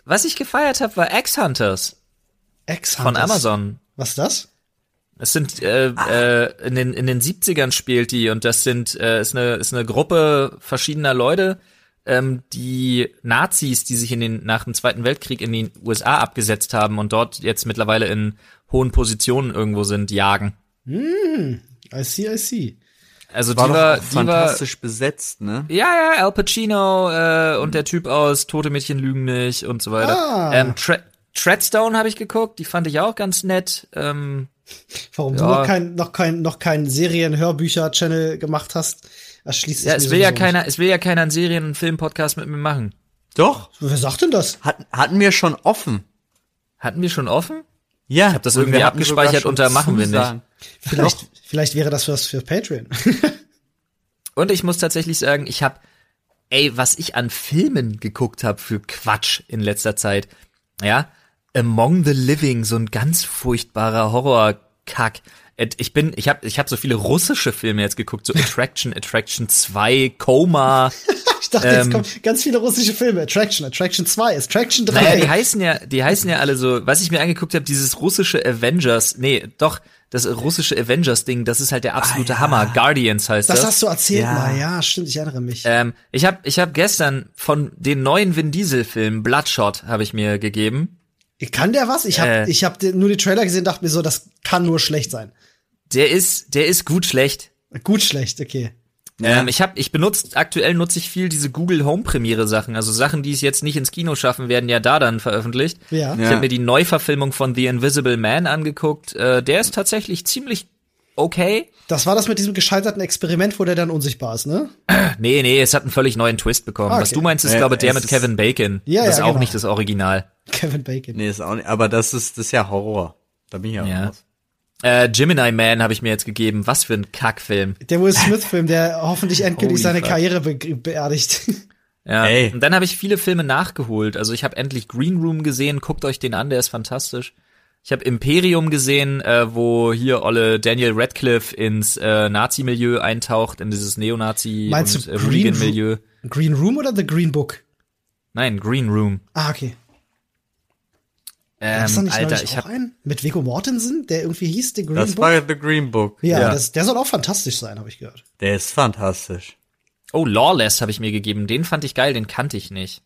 was ich gefeiert habe, war X-Hunters Ex von Amazon. Was ist das? Es sind äh, äh, in den in den 70ern spielt die und das sind äh, ist eine ist eine Gruppe verschiedener Leute, ähm, die Nazis, die sich in den nach dem Zweiten Weltkrieg in die USA abgesetzt haben und dort jetzt mittlerweile in hohen Positionen irgendwo sind, jagen. I see, I see. Also War die doch war die war fantastisch besetzt, ne? ja ja Al Pacino äh, und der Typ aus Tote Mädchen lügen nicht und so weiter. Ah. Ähm, Tre Treadstone habe ich geguckt, die fand ich auch ganz nett. Ähm, Warum du Ja. noch kein, noch kein, noch kein Serien-Hörbücher-Channel gemacht hast, erschließt sich ja, mir es will ja keiner, es will ja keiner einen Serien- und Film-Podcast mit mir machen. Doch. nicht. Wer sagt denn das? Hat, hatten wir schon offen. Hatten wir schon offen? Ja. Ich hab das irgendwie abgespeichert unter machen wir nicht. Vielleicht, vielleicht wäre das was für Patreon. *laughs* Und ich muss tatsächlich sagen, ich habe, ey, was ich an Filmen geguckt habe für Quatsch in letzter Zeit. Ja, Among the Living, so ein ganz furchtbarer Horrorkack. Ich bin, ich habe, ich habe so viele russische Filme jetzt geguckt, so Attraction, Attraction 2, Coma. *laughs* Ich dachte, Ähm. jetzt kommen ganz viele russische Filme. Attraction, Attraction 2, Attraction 3. Naja, die heißen ja, die heißen ja alle so, was ich mir angeguckt habe, dieses russische Avengers, nee, doch, das russische Avengers-Ding, das ist halt der absolute Hammer. Guardians heißt das. das hast du erzählt Ja. mal. Ja, stimmt, ich erinnere mich. Ähm, ich habe ich hab gestern von den neuen Vin Diesel-Film Bloodshot habe ich mir gegeben. Kann der was? Ich habe äh. ich hab nur die Trailer gesehen, dachte mir so, das kann nur schlecht sein. Der ist, der ist gut schlecht. Gut schlecht, okay. Ähm, ich habe, ich benutze aktuell nutze ich viel diese Google Home Premiere Sachen, also Sachen, die es jetzt nicht ins Kino schaffen, werden ja da dann veröffentlicht. Ja. Ich habe mir die Neuverfilmung von The Invisible Man angeguckt. Äh, der ist tatsächlich ziemlich okay. Das war das mit diesem gescheiterten Experiment, wo der dann unsichtbar ist, ne? *clears throat* Nee, nee, es hat einen völlig neuen Twist bekommen. Ah, Was okay. du meinst, ist Äh, glaube der mit Kevin Bacon. Ja, das ist ja, auch genau. nicht das Original. Kevin Bacon. Nee, ist auch nicht, aber das ist, das ist ja Horror. Da bin ich ja, Ja. raus. Äh, Gemini Man habe ich mir jetzt gegeben. Was für ein Kackfilm. Der Will Smith-Film, der hoffentlich endgültig Holy seine fuck. Karriere be beerdigt. *laughs* Ja. Ey. Und dann habe ich viele Filme nachgeholt. Also ich habe endlich Green Room gesehen. Guckt euch den an, der ist fantastisch. Ich habe Imperium gesehen, äh, wo hier Olle Daniel Radcliffe ins äh, Nazi-Milieu eintaucht, in dieses Neonazi- Meinst und du äh, Green Hooligan-Milieu. Green Room oder The Green Book? Nein, Green Room. Ah, okay. Gab's da Ähm, nicht Alter, ich einen? Mit Viggo Mortensen, der irgendwie hieß, The Green Das Book? war The Green Book. ja, ja. Das, der soll auch fantastisch sein, habe ich gehört. Der ist fantastisch. Oh, Lawless habe ich mir gegeben. Den fand ich geil, den kannte ich nicht.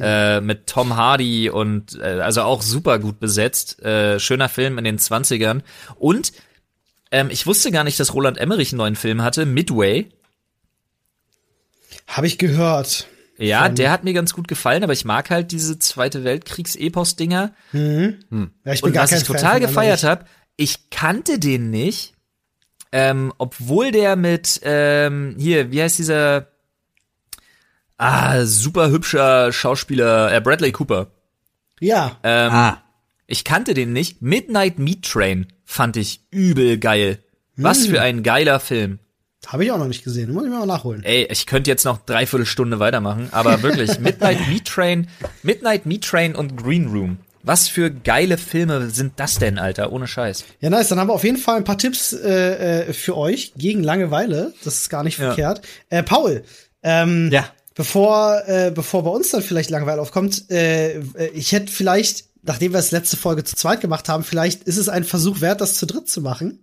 Äh, mit Tom Hardy und äh, also auch super gut besetzt. Äh, schöner Film in den 20ern. Und ähm, ich wusste gar nicht, dass Roland Emmerich einen neuen Film hatte, Midway. Habe ich gehört. Ja, der hat mir ganz gut gefallen, aber ich mag halt diese Zweite Weltkriegs-Epos-Dinger. Ja, ich bin Und gar was kein ich total gefeiert habe, ich kannte den nicht, ähm, obwohl der mit, ähm, hier, wie heißt dieser, ah, super hübscher Schauspieler, äh, Bradley Cooper. Ja, Ähm, ah. Ich kannte den nicht. Midnight Meat Train fand ich übel geil. Was Hm. für ein geiler Film. Habe ich auch noch nicht gesehen. Muss ich mir mal nachholen. Ey, ich könnte jetzt noch dreiviertel Stunde weitermachen, aber wirklich, *laughs* Midnight Meat Train, Midnight Meat Train und Green Room. Was für geile Filme sind das denn, Alter? Ohne Scheiß. Ja, nice. Dann haben wir auf jeden Fall ein paar Tipps äh, äh für euch gegen Langeweile. Das ist gar nicht ja. verkehrt. Äh, Paul, ähm, ja. bevor, äh, bevor bei uns dann vielleicht Langeweile aufkommt, äh, ich hätte vielleicht, nachdem wir das letzte Folge zu zweit gemacht haben, vielleicht ist es ein Versuch wert, das zu dritt zu machen.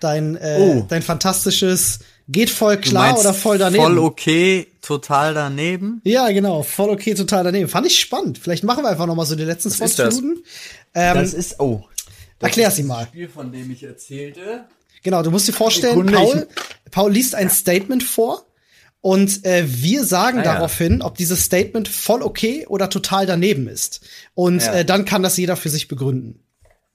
Dein, äh, oh. dein fantastisches Geht voll klar oder voll daneben? Voll okay, total daneben? Ja, genau, voll okay, total daneben. Fand ich spannend. Vielleicht machen wir einfach noch mal so die letzten 20 Minuten. Ähm, das ist, oh. Das erklär sie mal. Spiel, von dem ich erzählte. Genau, du musst dir vorstellen, Paul, Paul liest ein Statement vor und äh, wir sagen ah, daraufhin, ob dieses Statement voll okay oder total daneben ist. Und ja. äh, dann kann das jeder für sich begründen.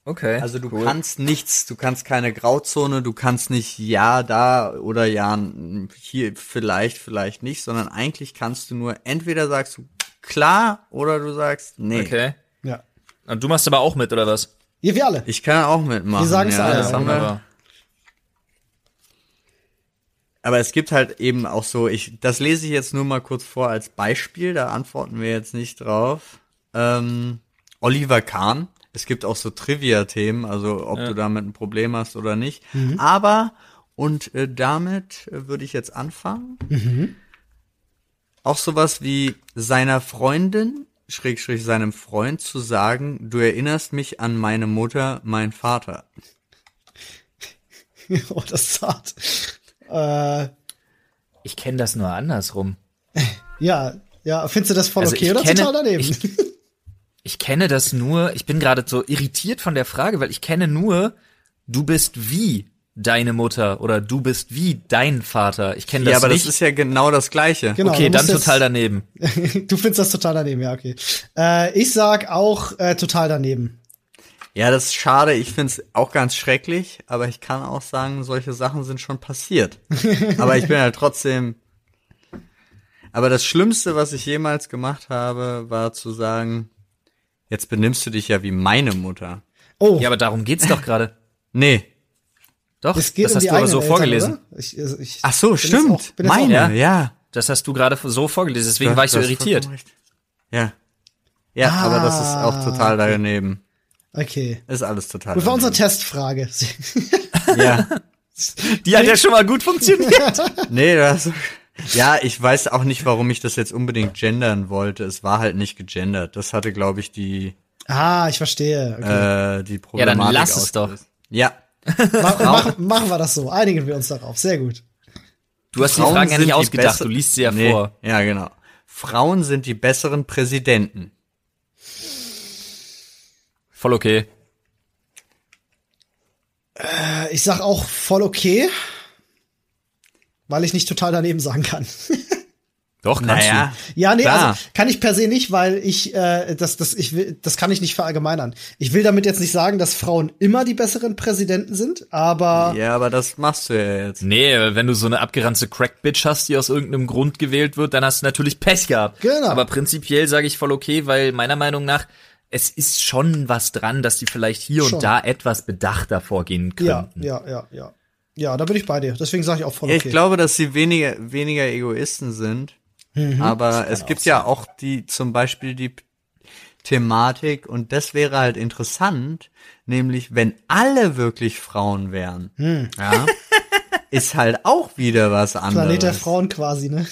Okay. Also du cool. kannst nichts, du kannst keine Grauzone, du kannst nicht ja da oder ja hier vielleicht, vielleicht nicht, sondern eigentlich kannst du nur entweder sagst du klar oder du sagst nee. Okay. Ja. Und du machst aber auch mit oder was? Ja, wir alle. Ich kann auch mitmachen. Wir sagen es ja, alle. Das haben wir. Aber es gibt halt eben auch so, ich, das lese ich jetzt nur mal kurz vor als Beispiel, da antworten wir jetzt nicht drauf. Ähm, Oliver Kahn es gibt auch so Trivia-Themen, also ob ja. du damit ein Problem hast oder nicht. Mhm. Aber, und äh, damit äh, würde ich jetzt anfangen. Mhm. Auch sowas wie seiner Freundin, Schrägstrich seinem Freund zu sagen, du erinnerst mich an meine Mutter, mein Vater. *laughs* oh, das ist hart. Äh, ich kenne das nur andersrum. *laughs* Ja, ja, findest du das voll also okay oder kenne, total daneben? Ich, *laughs* ich kenne das nur, ich bin gerade so irritiert von der Frage, weil ich kenne nur, du bist wie deine Mutter oder du bist wie dein Vater. Ich kenne das nicht. Ja, aber nicht. das ist ja genau das Gleiche. Genau, okay, dann total daneben. *laughs* du findest das total daneben, ja, okay. Äh, ich sag auch äh, total daneben. Ja, das ist schade. Ich find's auch ganz schrecklich, aber ich kann auch sagen, solche Sachen sind schon passiert. *laughs* aber ich bin halt trotzdem. Aber das Schlimmste, was ich jemals gemacht habe, war zu sagen, Jetzt benimmst du dich ja wie meine Mutter. Oh. Ja, aber darum geht's doch gerade. *laughs* Nee. Doch, das, das um hast du aber so Eltern, vorgelesen. Ich, also ich Ach so, stimmt. Auch, meine, ja. ja. Das hast du gerade so vorgelesen, deswegen das, war ich so irritiert. Ja. Ja, ah. aber das ist auch total daneben. Okay. Ist alles total. Das war unsere Testfrage. ja. *laughs* Die hat ja schon mal gut funktioniert. nee, das ja, ich weiß auch nicht, warum ich das jetzt unbedingt gendern wollte. Es war halt nicht gegendert. Das hatte, glaube ich, die. Ah, ich verstehe. Okay. Äh, die Problematik. Ja, dann lass es doch. Ja. Mach, mach, machen wir das so. Einigen wir uns darauf. Sehr gut. Du hast Frauen die Fragen ja nicht ausgedacht. Du liest sie ja nee, vor. Ja, genau. Frauen sind die besseren Präsidenten. Voll okay. Äh, ich sag auch voll okay weil ich nicht total daneben sagen kann. *laughs* Doch, kannst naja, du. Ja, nee, Klar. also kann ich per se nicht, weil ich äh, das das ich will das kann ich nicht verallgemeinern. Ich will damit jetzt nicht sagen, dass Frauen immer die besseren Präsidenten sind, aber Ja, aber das machst du ja jetzt. Nee, wenn du so eine abgeranzte Crack Bitch hast, die aus irgendeinem Grund gewählt wird, dann hast du natürlich Pech gehabt. Genau. Aber prinzipiell sage ich voll okay, weil meiner Meinung nach es ist schon was dran, dass die vielleicht hier schon. und da etwas bedachter vorgehen können. Ja, ja, ja, ja. Ja, da bin ich bei dir. Deswegen sage ich auch voll okay. Ich glaube, dass sie weniger, weniger Egoisten sind. Mhm, aber es gibt ja auch die, zum Beispiel die Thematik, und das wäre halt interessant, nämlich wenn alle wirklich Frauen wären, hm. ja, *laughs* ist halt auch wieder was anderes. Planet der Frauen quasi, ne?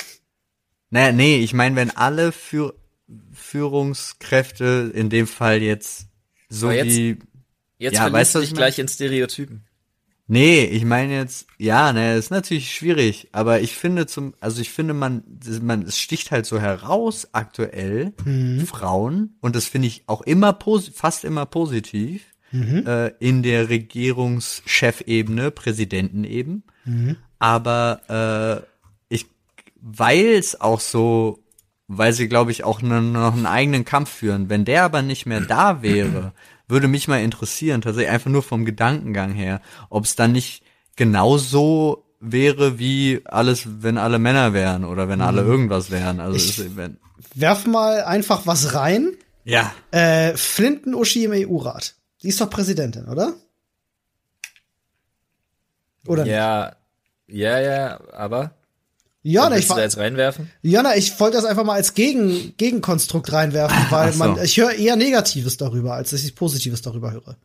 Naja, nee, ich meine, wenn alle Führ Führungskräfte, in dem Fall jetzt so jetzt, wie. Jetzt ja, weißt du dich gleich in Stereotypen. Nee, ich meine jetzt, ja, ne, ist natürlich schwierig, aber ich finde zum, also ich finde, man, man, es sticht halt so heraus aktuell mhm. Frauen und das finde ich auch immer fast immer positiv mhm. äh, in der Regierungschefebene, Präsidenteneben. Mhm. Aber äh, ich, weil es auch so, weil sie, glaube ich, auch ne, noch einen eigenen Kampf führen. Wenn der aber nicht mehr da wäre, *clears throat* würde mich mal interessieren, tatsächlich einfach nur vom Gedankengang her, ob es dann nicht genauso wäre wie alles, wenn alle Männer wären oder wenn alle mhm. irgendwas wären. Also ich ist, wenn werf mal einfach was rein. Ja. Äh, Flinten Uschi im EU-Rat. Die ist doch Präsidentin, oder? Oder? Ja. Ja, ja, aber. Ja, ne, willst ich du da jetzt reinwerfen? ja, ne, ich wollte das einfach mal als Gegen, Gegenkonstrukt reinwerfen, weil so. man, ich höre eher Negatives darüber, als dass ich Positives darüber höre.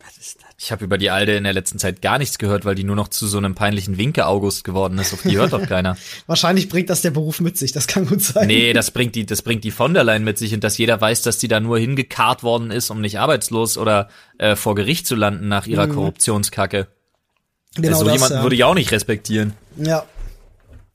Was ist das? Ich habe über die Alte in der letzten Zeit gar nichts gehört, weil die nur noch zu so einem peinlichen Winke-August geworden ist. Auf die hört doch keiner. *laughs* Wahrscheinlich bringt das der Beruf mit sich, das kann gut sein. Nee, das *laughs* bringt die, das bringt die von der Leyen mit sich und dass jeder weiß, dass die da nur hingekarrt worden ist, um nicht arbeitslos oder äh, vor Gericht zu landen nach ihrer Korruptionskacke. genau so das, jemanden ja. würde ich auch nicht respektieren. ja.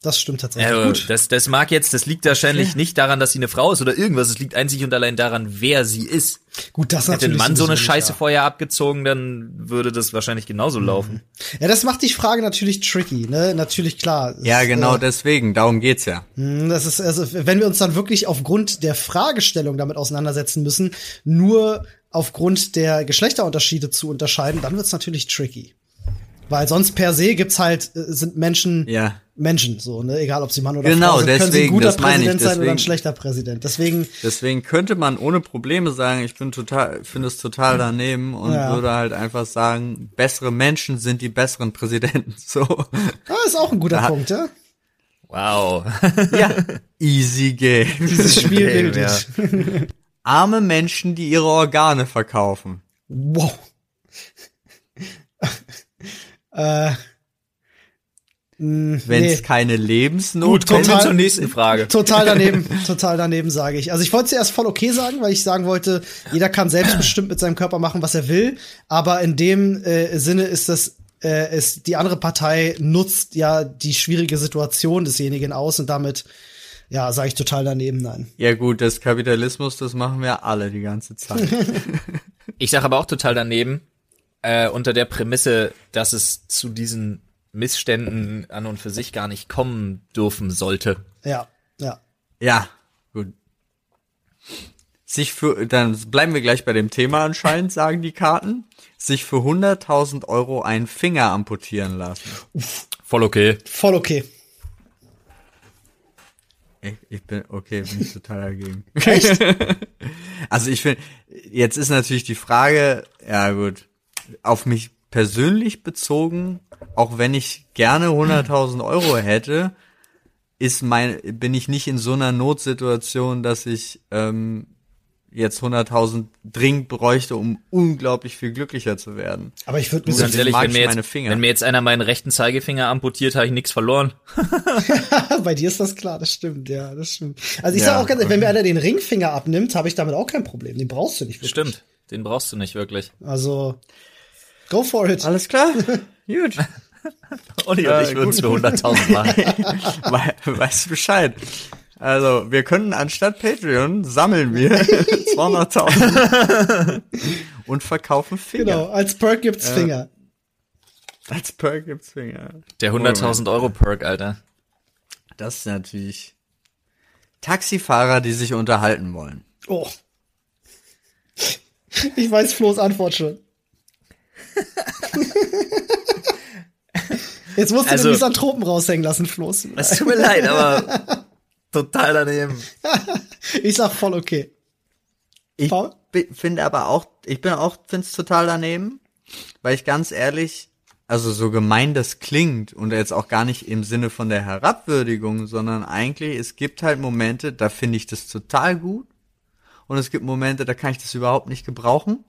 Das stimmt tatsächlich. Äh, gut. das, das mag jetzt, das liegt wahrscheinlich nicht daran, dass sie eine Frau ist oder irgendwas. Es liegt einzig und allein daran, wer sie ist. Gut, das Hätte ein. Mann so eine Scheiße vorher abgezogen, dann würde das wahrscheinlich genauso laufen. ja. ja, das macht die Frage natürlich tricky, ne? Natürlich klar. Ja, genau äh, deswegen, darum geht's ja. Das ist, also, wenn wir uns dann wirklich aufgrund der Fragestellung damit auseinandersetzen müssen, nur aufgrund der Geschlechterunterschiede zu unterscheiden, dann wird's natürlich tricky. Weil sonst per se gibt's halt, äh, sind Menschen Ja. Menschen, so, ne? Egal ob sie Mann oder Genau, Frau sind, können sie ein deswegen, guter das meine ich, Präsident sein oder ein deswegen- schlechter Präsident. Deswegen, Deswegen könnte man ohne Probleme sagen, ich bin total, finde es total daneben und Ja. würde halt einfach sagen, bessere Menschen sind die besseren Präsidenten. *laughs* So. ah, ist auch ein guter Ja. Punkt, ja? Wow. Ja. *laughs* Easy game. *laughs* Dieses Spiel Game, wirklich. Arme Menschen, die ihre Organe verkaufen. Wow. äh, mh, Wenn nee. es keine Lebensnot Gut, kommen wir zur nächsten Frage. Total daneben, *laughs* total daneben sage ich. Also ich wollte zuerst voll okay sagen, weil ich sagen wollte, jeder kann selbstbestimmt mit seinem Körper machen, was er will. Aber in dem äh, Sinne ist das, äh, ist die andere Partei nutzt ja die schwierige Situation desjenigen aus und damit, ja, sage ich total daneben, nein. Ja gut, das Kapitalismus, das machen wir alle die ganze Zeit. *laughs* Ich sage aber auch total daneben, äh, unter der Prämisse, dass es zu diesen Missständen an und für sich gar nicht kommen dürfen sollte. Ja, ja. ja, gut. Sich für, dann bleiben wir gleich bei dem Thema anscheinend, sagen die Karten. Sich für 100.000 Euro einen Finger amputieren lassen. Voll okay. Voll okay. Ich, ich bin, okay, bin ich total dagegen. *laughs* Echt? *laughs* Also ich finde, jetzt ist natürlich die Frage, ja gut, auf mich persönlich bezogen, auch wenn ich gerne 100.000 Euro hätte, ist mein, bin ich nicht in so einer Notsituation, dass ich ähm, jetzt 100.000 dringend bräuchte, um unglaublich viel glücklicher zu werden. Aber ich würde mir Ganz ehrlich, wenn mir, jetzt, meine Finger. wenn mir jetzt einer meinen rechten Zeigefinger amputiert, habe ich nichts verloren. *laughs* bei dir ist das klar, das stimmt, ja, das stimmt. Also ich Ja. sag auch ganz ehrlich, wenn mir einer den Ringfinger abnimmt, habe ich damit auch kein Problem. Den brauchst du nicht wirklich. Stimmt. Den brauchst du nicht wirklich. Also, go for it. Alles klar? *laughs* Gut. Olli und ich würden's für 100.000 machen. We weißt du Bescheid. Also, wir können anstatt Patreon sammeln wir *laughs* 200.000 und verkaufen Finger. Genau, als Perk gibt's Finger. Als Perk gibt's Finger. Der 100.000 Euro Perk, Alter. Das ist natürlich Taxifahrer, die sich unterhalten wollen. Oh. Ich weiß Flo's Antwort schon. Jetzt musst du Also- den Misanthropen raushängen lassen, Flo's. Es tut mir leid, aber total daneben. *laughs* Ich sag voll okay. Ich finde aber auch, ich bin auch, find's total daneben, weil ich ganz ehrlich, also so gemein das klingt und jetzt auch gar nicht im Sinne von der Herabwürdigung, sondern eigentlich, es gibt halt Momente, da finde ich das total gut und es gibt Momente, da kann ich das überhaupt nicht gebrauchen.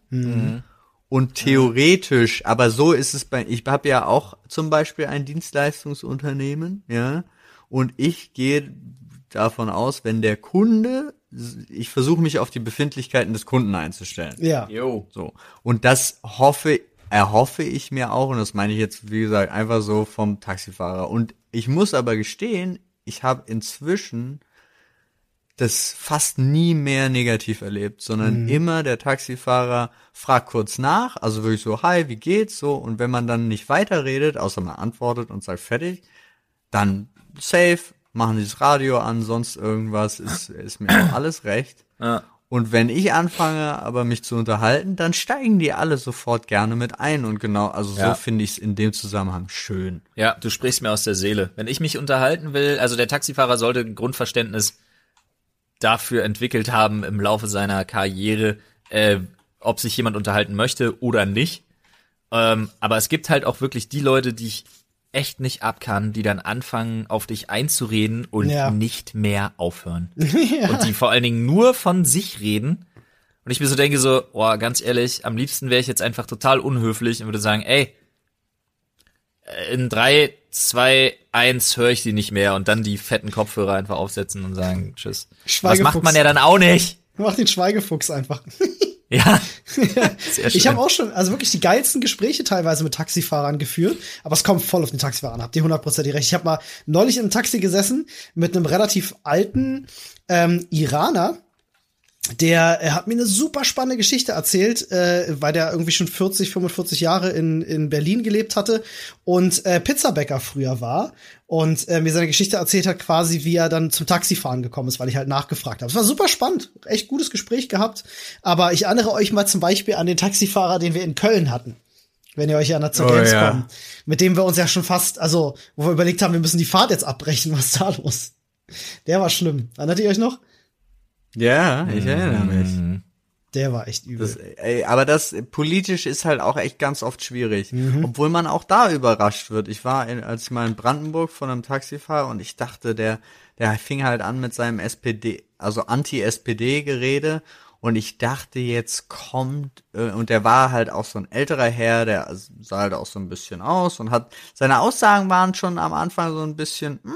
Und theoretisch, aber so ist es bei, ich habe ja auch zum Beispiel ein Dienstleistungsunternehmen, ja, und ich gehe davon aus, wenn der Kunde, ich versuche mich auf die Befindlichkeiten des Kunden einzustellen. Ja. Jo. So. Und das hoffe, erhoffe ich mir auch, und das meine ich jetzt, wie gesagt, einfach so vom Taxifahrer. Und ich muss aber gestehen, ich habe inzwischen das fast nie mehr negativ erlebt, sondern immer der Taxifahrer fragt kurz nach, also wirklich so, hi, wie geht's so? Und wenn man dann nicht weiterredet, außer man antwortet und sagt fertig, dann safe, machen die das Radio an, sonst irgendwas, ist, ist mir alles recht. Ja. Und wenn ich anfange, aber mich zu unterhalten, dann steigen die alle sofort gerne mit ein. Und genau, also Ja. so finde ich es in dem Zusammenhang schön. Ja, du sprichst mir aus der Seele. Wenn ich mich unterhalten will, also der Taxifahrer sollte ein Grundverständnis dafür entwickelt haben im Laufe seiner Karriere, äh, ob sich jemand unterhalten möchte oder nicht. Ähm, aber es gibt halt auch wirklich die Leute, die ich echt nicht ab kann, die dann anfangen, auf dich einzureden und Ja. nicht mehr aufhören. *laughs* Und die vor allen Dingen nur von sich reden. Und ich mir so denke so, boah, ganz ehrlich, am liebsten wäre ich jetzt einfach total unhöflich und würde sagen, ey, in drei, zwei, eins höre ich die nicht mehr und dann die fetten Kopfhörer einfach aufsetzen und sagen, tschüss. Das macht man ja dann auch nicht. Mach den Schweigefuchs einfach. *laughs* Ja. *laughs* Sehr Ich habe auch schon, also wirklich die geilsten Gespräche teilweise mit Taxifahrern geführt, aber es kommt voll auf den Taxifahrer an, habt ihr hundertprozentig recht. Ich habe mal neulich in einem Taxi gesessen mit einem relativ alten ähm, Iraner, der er hat mir eine super spannende Geschichte erzählt, äh, weil der irgendwie schon 40, 45 Jahre in, in Berlin gelebt hatte und äh, Pizzabäcker früher war und äh, mir seine Geschichte erzählt hat, quasi wie er dann zum Taxifahren gekommen ist, weil ich halt nachgefragt habe. Es war super spannend, echt gutes Gespräch gehabt, aber ich erinnere euch mal zum Beispiel an den Taxifahrer, den wir in Köln hatten. Wenn ihr euch erinnert zur Oh, Gamescom. ja. Mit dem wir uns ja schon fast, also, wo wir überlegt haben, wir müssen die Fahrt jetzt abbrechen, *laughs* was ist da los? Der war schlimm. Erinnert ihr euch noch? Ja, ich erinnere mich. Der war echt übel. Das, ey, aber das politisch ist halt auch echt ganz oft schwierig. Obwohl man auch da überrascht wird. Ich war, in, als ich mal in Brandenburg von einem Taxifahrer und ich dachte, der, der fing halt an mit seinem SPD, also Anti-SPD-Gerede. Und ich dachte, jetzt kommt, äh, und der war halt auch so ein älterer Herr, der sah halt auch so ein bisschen aus und hat, seine Aussagen waren schon am Anfang so ein bisschen, mm,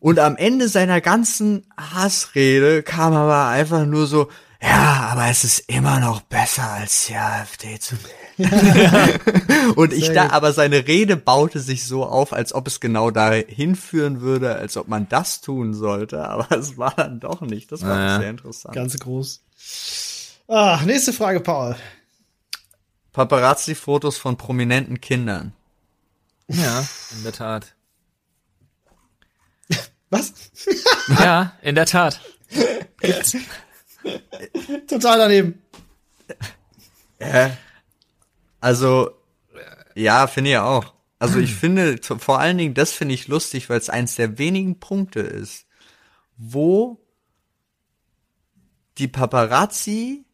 und am Ende seiner ganzen Hassrede kam aber einfach nur so, ja, aber es ist immer noch besser als die AfD zu wählen. *laughs* und ich da, aber seine Rede baute sich so auf, als ob es genau dahin führen würde, als ob man das tun sollte, aber *laughs* es war dann doch nicht. Das war Naja. sehr interessant. Ganz groß. Ah, nächste Frage, Paul. Paparazzi-Fotos von prominenten Kindern. Ja, in der Tat. Was? *laughs* Ja, in der Tat. Total daneben. Also, ja, finde ich auch. Also ich finde, zu- vor allen Dingen, das finde ich lustig, weil es eins der wenigen Punkte ist, wo die Paparazzi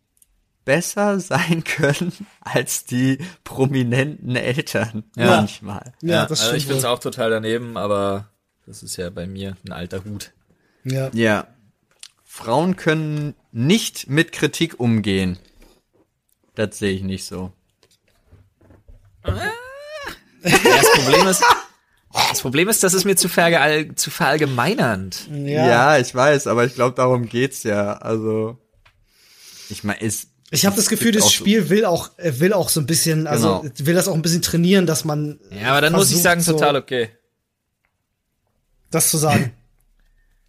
besser *laughs* sein können als die prominenten Eltern Ja. manchmal. Ja, das also stimmt. ich finde es auch total daneben, aber das ist ja bei mir ein alter Hut. Ja. Ja. Frauen können nicht mit Kritik umgehen. Das sehe ich nicht so. Ja, das Problem ist, das Problem ist, das ist mir zu, verall zu verallgemeinernd. Ja. Ja, ich weiß, aber ich glaube, darum geht's ja. Also, ich meine, ist. Ich habe das Gefühl, das so- Spiel will auch äh, will auch so ein bisschen, also Genau. will das auch ein bisschen trainieren, dass man Ja, aber dann muss ich sagen, so total okay. Das zu sagen. *clears throat*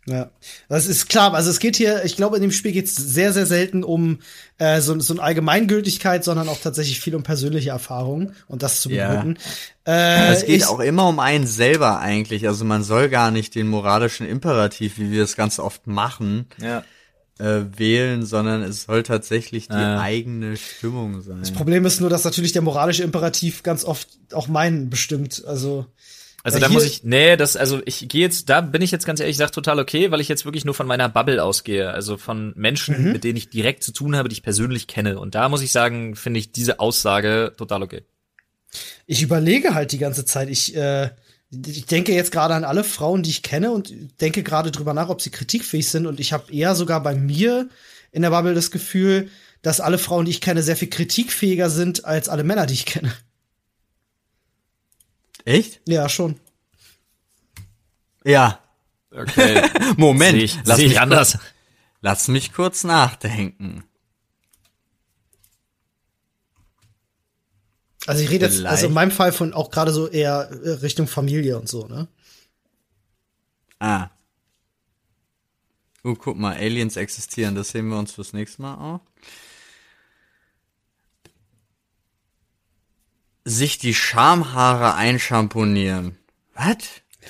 Ja, das ist klar. Also es geht hier, ich glaube, in dem Spiel geht es sehr, sehr selten um äh, so, so eine Allgemeingültigkeit, sondern auch tatsächlich viel um persönliche Erfahrungen und das zu Ja. begründen. Äh, Es geht ich, auch immer um einen selber eigentlich. Also man soll gar nicht den moralischen Imperativ, wie wir es ganz oft machen, Ja. äh, wählen, sondern es soll tatsächlich die Ja. eigene Stimmung sein. Das Problem ist nur, dass natürlich der moralische Imperativ ganz oft auch meinen bestimmt. Also Also Äh, da muss ich, nee, das, also ich gehe jetzt, da bin ich jetzt ganz ehrlich, ich sag total okay, weil ich jetzt wirklich nur von meiner Bubble ausgehe, also von Menschen, Mhm. mit denen ich direkt zu tun habe, die ich persönlich kenne. Und da muss ich sagen, finde ich diese Aussage total okay. ich überlege halt die ganze Zeit. Ich, äh, ich denke jetzt gerade an alle Frauen, die ich kenne und denke gerade drüber nach, ob sie kritikfähig sind. Und ich habe eher sogar bei mir in der Bubble das Gefühl, dass alle Frauen, die ich kenne, sehr viel kritikfähiger sind als alle Männer, die ich kenne. Echt? Ja, schon. Ja. Okay. *laughs* Moment. Ich, lass, seh mich ich anders. Kurz, lass mich kurz nachdenken. Also ich rede jetzt, also in meinem Fall von auch gerade so eher äh, Richtung Familie und so, ne? Ah. Oh, guck mal, Aliens existieren. Das sehen wir uns fürs nächste Mal auch. Sich die Schamhaare einschamponieren. Was?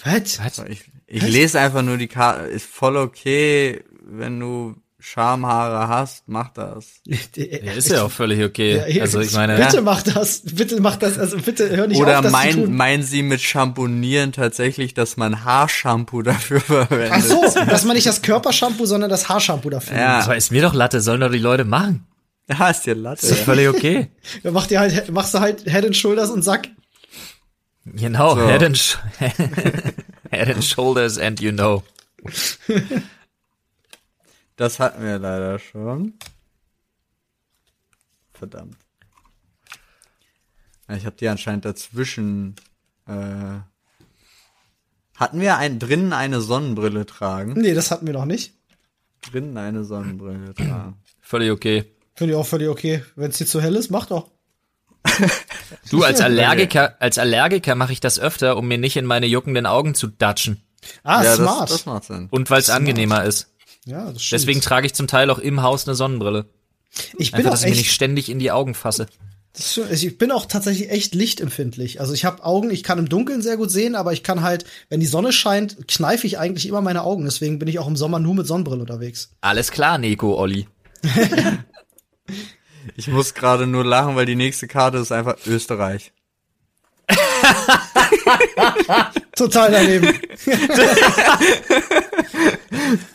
Was? Was? Ich, ich lese einfach nur die Karte. Ist voll okay, wenn du Schamhaare hast, mach das. Ja, *laughs* ist ja auch völlig okay. Ja, also ich meine, bitte mach das, bitte mach das, also bitte hör nicht Oder auf, das zu mein, tun. meinen Sie mit Schamponieren tatsächlich, dass man Haarshampoo *laughs* dafür verwendet? Ach so, dass man nicht das Körpershampoo, sondern das Haarshampoo dafür. Ja. das ist mir doch Latte, sollen doch die Leute machen. *laughs* Ja, ist dir Latte. Das ist doch völlig okay. *laughs* Dann macht ihr halt, machst du halt Head and Shoulders und Sack. Genau, So. head, and sh *laughs* head and shoulders and you know. Das hatten wir leider schon. Verdammt. Ich habe die anscheinend dazwischen. Äh, hatten wir ein, drinnen eine Sonnenbrille tragen? Nee, das hatten wir noch nicht. Drinnen eine Sonnenbrille tragen. Völlig okay. Finde ich auch völlig okay. Wenn es dir zu hell ist, mach doch. *laughs* Du, als Allergiker, als Allergiker mache ich das öfter, um mir nicht in meine juckenden Augen zu datschen. Ah, ja, smart. Das, das macht Sinn. Und weil es angenehmer ist. ja, das stimmt. Deswegen trage ich zum Teil auch im Haus eine Sonnenbrille. ich bin Einfach, auch dass ich mir nicht ständig in die Augen fasse. also ich bin auch tatsächlich echt lichtempfindlich. Also ich habe Augen, ich kann im Dunkeln sehr gut sehen, aber ich kann halt, wenn die Sonne scheint, kneife ich eigentlich immer meine Augen. Deswegen bin ich auch im Sommer nur mit Sonnenbrille unterwegs. Alles klar, Nico, Olli. *laughs* Ich muss gerade nur lachen, weil die nächste Karte ist einfach Österreich. *laughs* Total daneben.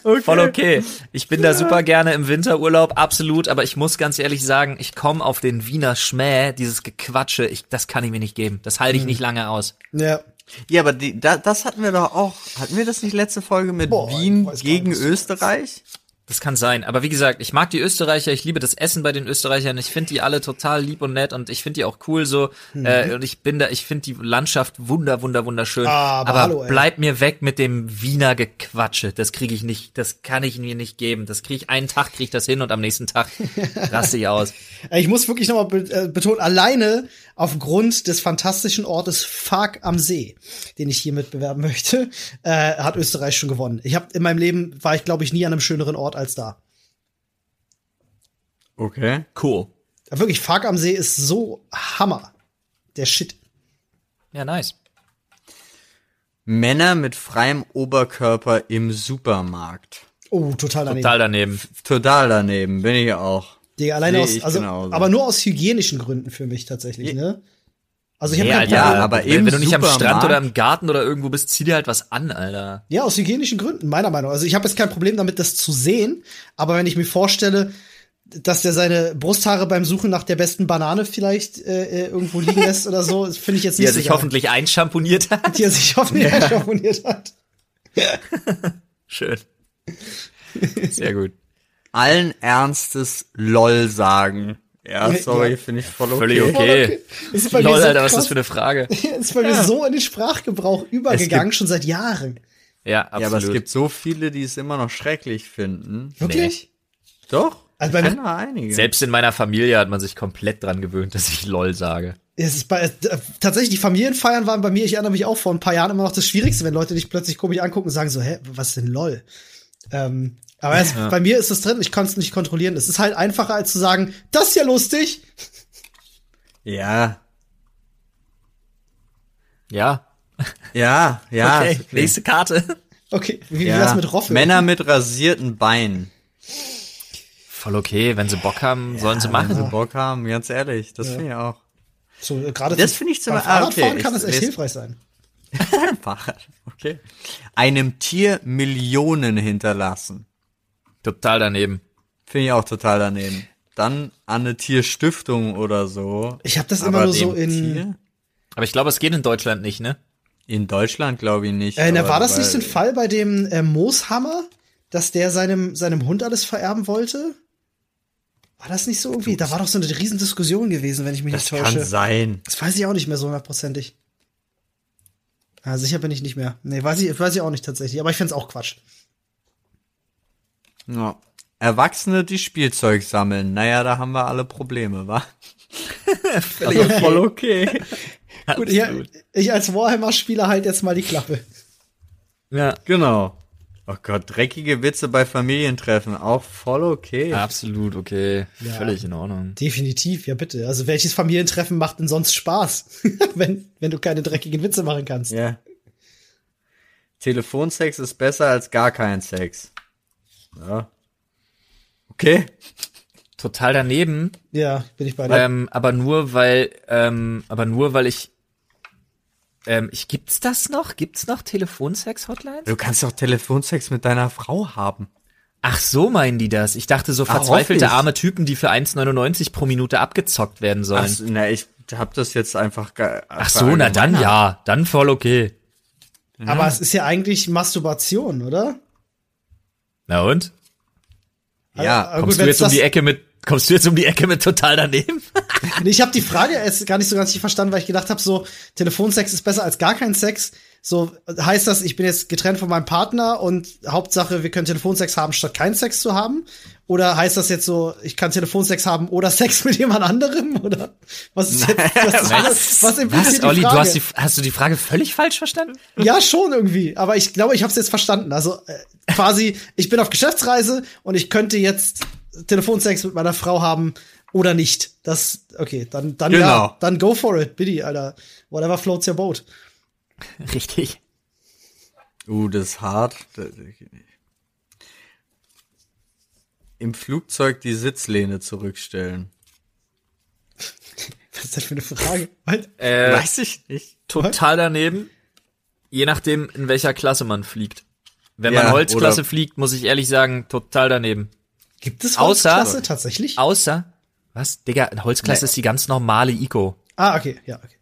*laughs* Voll okay. Ich bin da super gerne im Winterurlaub, absolut, aber ich muss ganz ehrlich sagen, ich komme auf den Wiener Schmäh, dieses Gequatsche, ich, das kann ich mir nicht geben. Das halte ich nicht lange aus. ja. Ja, aber die, da, das hatten wir doch auch. Hatten wir das nicht letzte Folge mit Boah, Wien gegen Österreich? Das kann sein. Aber wie gesagt, ich mag die Österreicher, ich liebe das Essen bei den Österreichern, ich finde die alle total lieb und nett und ich finde die auch cool so. Mhm. Äh, und ich bin da, ich finde die Landschaft wunder, wunder, wunderschön. Ah, aber aber hallo, bleib mir weg mit dem Wiener Gequatsche. Das kriege ich nicht, das kann ich mir nicht geben. Das kriege ich einen Tag, kriege ich das hin und am nächsten Tag *laughs* raste ich aus. Ich muss wirklich nochmal äh, betonen, alleine aufgrund des fantastischen Ortes Fark am See, den ich hiermit bewerben möchte, *laughs* äh, hat Österreich schon gewonnen. Ich habe in meinem Leben war ich glaube ich nie an einem schöneren Ort als da. Okay. Cool. Ja, wirklich Fark am See ist so Hammer. Der Shit. Ja, nice. Männer mit freiem Oberkörper im Supermarkt. Oh, total daneben. Total daneben. Total daneben, bin ich auch. Digga, alleine Seh aus, also, aber nur aus hygienischen Gründen für mich tatsächlich, ne? Also ich habe Ja, kein ja, Problem. aber im wenn du nicht am Strand oder im Garten oder irgendwo bist, zieh dir halt was an, Alter. Ja, aus hygienischen Gründen, meiner Meinung. nach. Also ich habe jetzt kein Problem damit, das zu sehen, aber wenn ich mir vorstelle, dass der seine Brusthaare beim Suchen nach der besten Banane vielleicht äh, äh, irgendwo liegen lässt oder so, finde ich jetzt Die nicht er so sich hoffentlich einschamponiert hat. die er sich hoffentlich ja. hat. *laughs* Schön. Sehr gut. Allen Ernstes LOL sagen. Ja, Ja, sorry, ja. finde ich voll okay. Völlig okay. Das ist bei Lol, mir so Alter, was ist das für eine Frage? Das *laughs* ist bei mir so in den Sprachgebrauch übergegangen, schon seit Jahren. Ja, absolut. Ja, aber es gibt so viele, die es immer noch schrecklich finden. Wirklich? Doch? Also bei Ich mir, kenne einige. Selbst in meiner Familie hat man sich komplett dran gewöhnt, dass ich LOL sage. es ist bei, äh, tatsächlich, die Familienfeiern waren bei mir, ich erinnere mich auch vor ein paar Jahren immer noch das Schwierigste, wenn Leute dich plötzlich komisch angucken und sagen so, hä, was ist denn LOL? Ähm, aber es, bei mir ist das drin, ich kann es nicht kontrollieren. Es ist halt einfacher, als zu sagen, das ist ja lustig. Ja. Ja. Ja, ja. *laughs* okay, nächste Karte. Okay, wie, Ja. wär's mit Roffel? Männer mit rasierten Beinen. Voll okay, wenn sie Bock haben, sollen sie Wenn sie machen. Bock haben, ganz ehrlich, das finde ich auch. So, äh, gerade Das finde ich zum beim ah, Fahrradfahren okay, kann ich das echt hilfreich sein. *laughs* Fahrrad, okay. Einem Tier Millionen hinterlassen. Total daneben. Finde ich auch total daneben. Dann an eine Tierstiftung oder so. Ich habe das immer Aber nur so in. Tier? Aber ich glaube, es geht in Deutschland nicht, ne? In Deutschland glaube ich nicht. Äh, na, war das nicht so ein Fall bei dem äh, Mooshammer, dass der seinem, seinem Hund alles vererben wollte? War das nicht so irgendwie? Da war doch so eine Riesendiskussion gewesen, wenn ich mich Das nicht kann täusche. sein. Das weiß ich auch nicht mehr so hundertprozentig. Ja, sicher bin ich nicht mehr. Nee, weiß ich, weiß ich auch nicht tatsächlich. Aber ich find's auch Quatsch. Ja. Erwachsene, die Spielzeug sammeln. Naja, da haben wir alle Probleme, wa? *laughs* also voll okay. Gut, ich, ich als Warhammer-Spieler halt jetzt mal die Klappe. Ja. Genau. Oh Gott, dreckige Witze bei Familientreffen, auch voll okay. Absolut okay. Ja. Völlig in Ordnung. Definitiv, ja bitte. Also welches Familientreffen macht denn sonst Spaß, *laughs* wenn, wenn du keine dreckigen Witze machen kannst? Ja. Telefonsex ist besser als gar kein Sex. Ja. Okay. Total daneben. Ja, bin ich bei dir. Ähm, aber nur weil, ähm, aber nur weil ich, ähm, ich gibt's das noch? Gibt's noch Telefonsex-Hotlines? Du kannst doch Telefonsex mit deiner Frau haben. Ach so meinen die das. Ich dachte so verzweifelte ich. arme Typen, die für 1,99 pro Minute abgezockt werden sollen. Ach, na, ich, hab das jetzt einfach. Ach so, na dann ja, dann voll okay. Aber es ist ja eigentlich Masturbation, oder? Na und? Ja, Aber Kommst gut, du jetzt um die Ecke mit kommst du jetzt um die Ecke mit total daneben? Nee, ich habe die Frage erst gar nicht so ganz verstanden, weil ich gedacht habe, so Telefonsex ist besser als gar kein Sex. So heißt das, ich bin jetzt getrennt von meinem Partner und Hauptsache, wir können Telefonsex haben, statt keinen Sex zu haben? Oder heißt das jetzt so, ich kann Telefonsex haben oder *laughs* Sex mit jemand anderem? Oder was ist jetzt *laughs* was, was, was impliziert Was, Olli, die du Frage? hast, die, hast du die Frage völlig falsch verstanden? Ja, schon irgendwie. Aber ich glaube, ich habe es jetzt verstanden. Also äh, quasi, ich bin auf Geschäftsreise und ich könnte jetzt Telefonsex mit meiner Frau haben oder nicht. Das, okay, dann, dann ja, Genau. dann go for it, bitte, Alter. Whatever floats your boat. *laughs* Richtig. Uh, das ist hart. Das- Im Flugzeug die Sitzlehne zurückstellen. Was ist das für eine Frage? *laughs* Äh, Weiß ich nicht. total daneben. Je nachdem, in welcher Klasse man fliegt. Wenn Ja, man Holzklasse fliegt, muss ich ehrlich sagen, total daneben. Gibt es Außer- Holzklasse tatsächlich? Außer, was? Digga, Holzklasse Nee. ist die ganz normale Ico. ah, okay, ja, okay.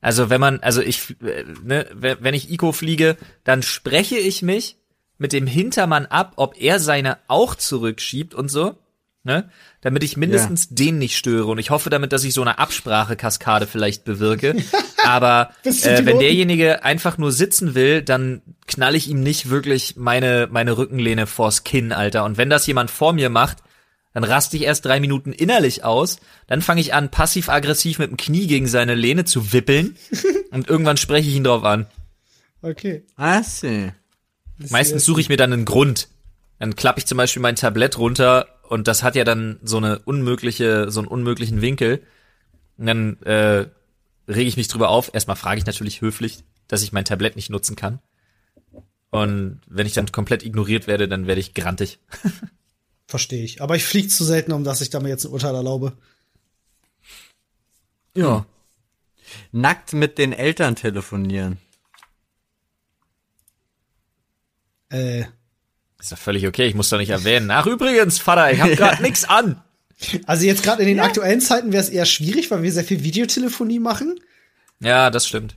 Also wenn man, also ich, äh, ne, we- wenn ich Ico fliege, dann spreche ich mich mit dem Hintermann ab, ob er seine auch zurückschiebt und so, ne, damit ich mindestens den nicht störe. Und ich hoffe damit, dass ich so eine Absprachekaskade vielleicht bewirke. *laughs* Aber äh, wenn derjenige einfach nur sitzen will, dann knall ich ihm nicht wirklich meine meine Rückenlehne vors Kinn, Alter. Und wenn das jemand vor mir macht, dann raste ich erst drei Minuten innerlich aus, dann fange ich an, passiv-aggressiv mit dem Knie gegen seine Lehne zu wippeln *laughs* und irgendwann spreche ich ihn drauf an. Okay. Ah, see. Meistens suche ich mir dann einen Grund. Dann klappe ich zum Beispiel mein Tablett runter und das hat ja dann so eine unmögliche, so einen unmöglichen Winkel. Und dann äh, rege ich mich drüber auf. Erstmal frage ich natürlich höflich, dass ich mein Tablett nicht nutzen kann. Und wenn ich dann komplett ignoriert werde, dann werde ich grantig. *laughs* Verstehe ich. Aber ich fliege zu selten, um dass ich da mir jetzt ein Urteil erlaube. Ja. Nackt mit den Eltern telefonieren. Äh, Ist doch völlig okay, ich muss doch nicht erwähnen. Ach übrigens, Vater, ich habe gerade *laughs* nix an. also jetzt gerade in den aktuellen Zeiten wäre es eher schwierig, weil wir sehr viel Videotelefonie machen. Ja, das stimmt.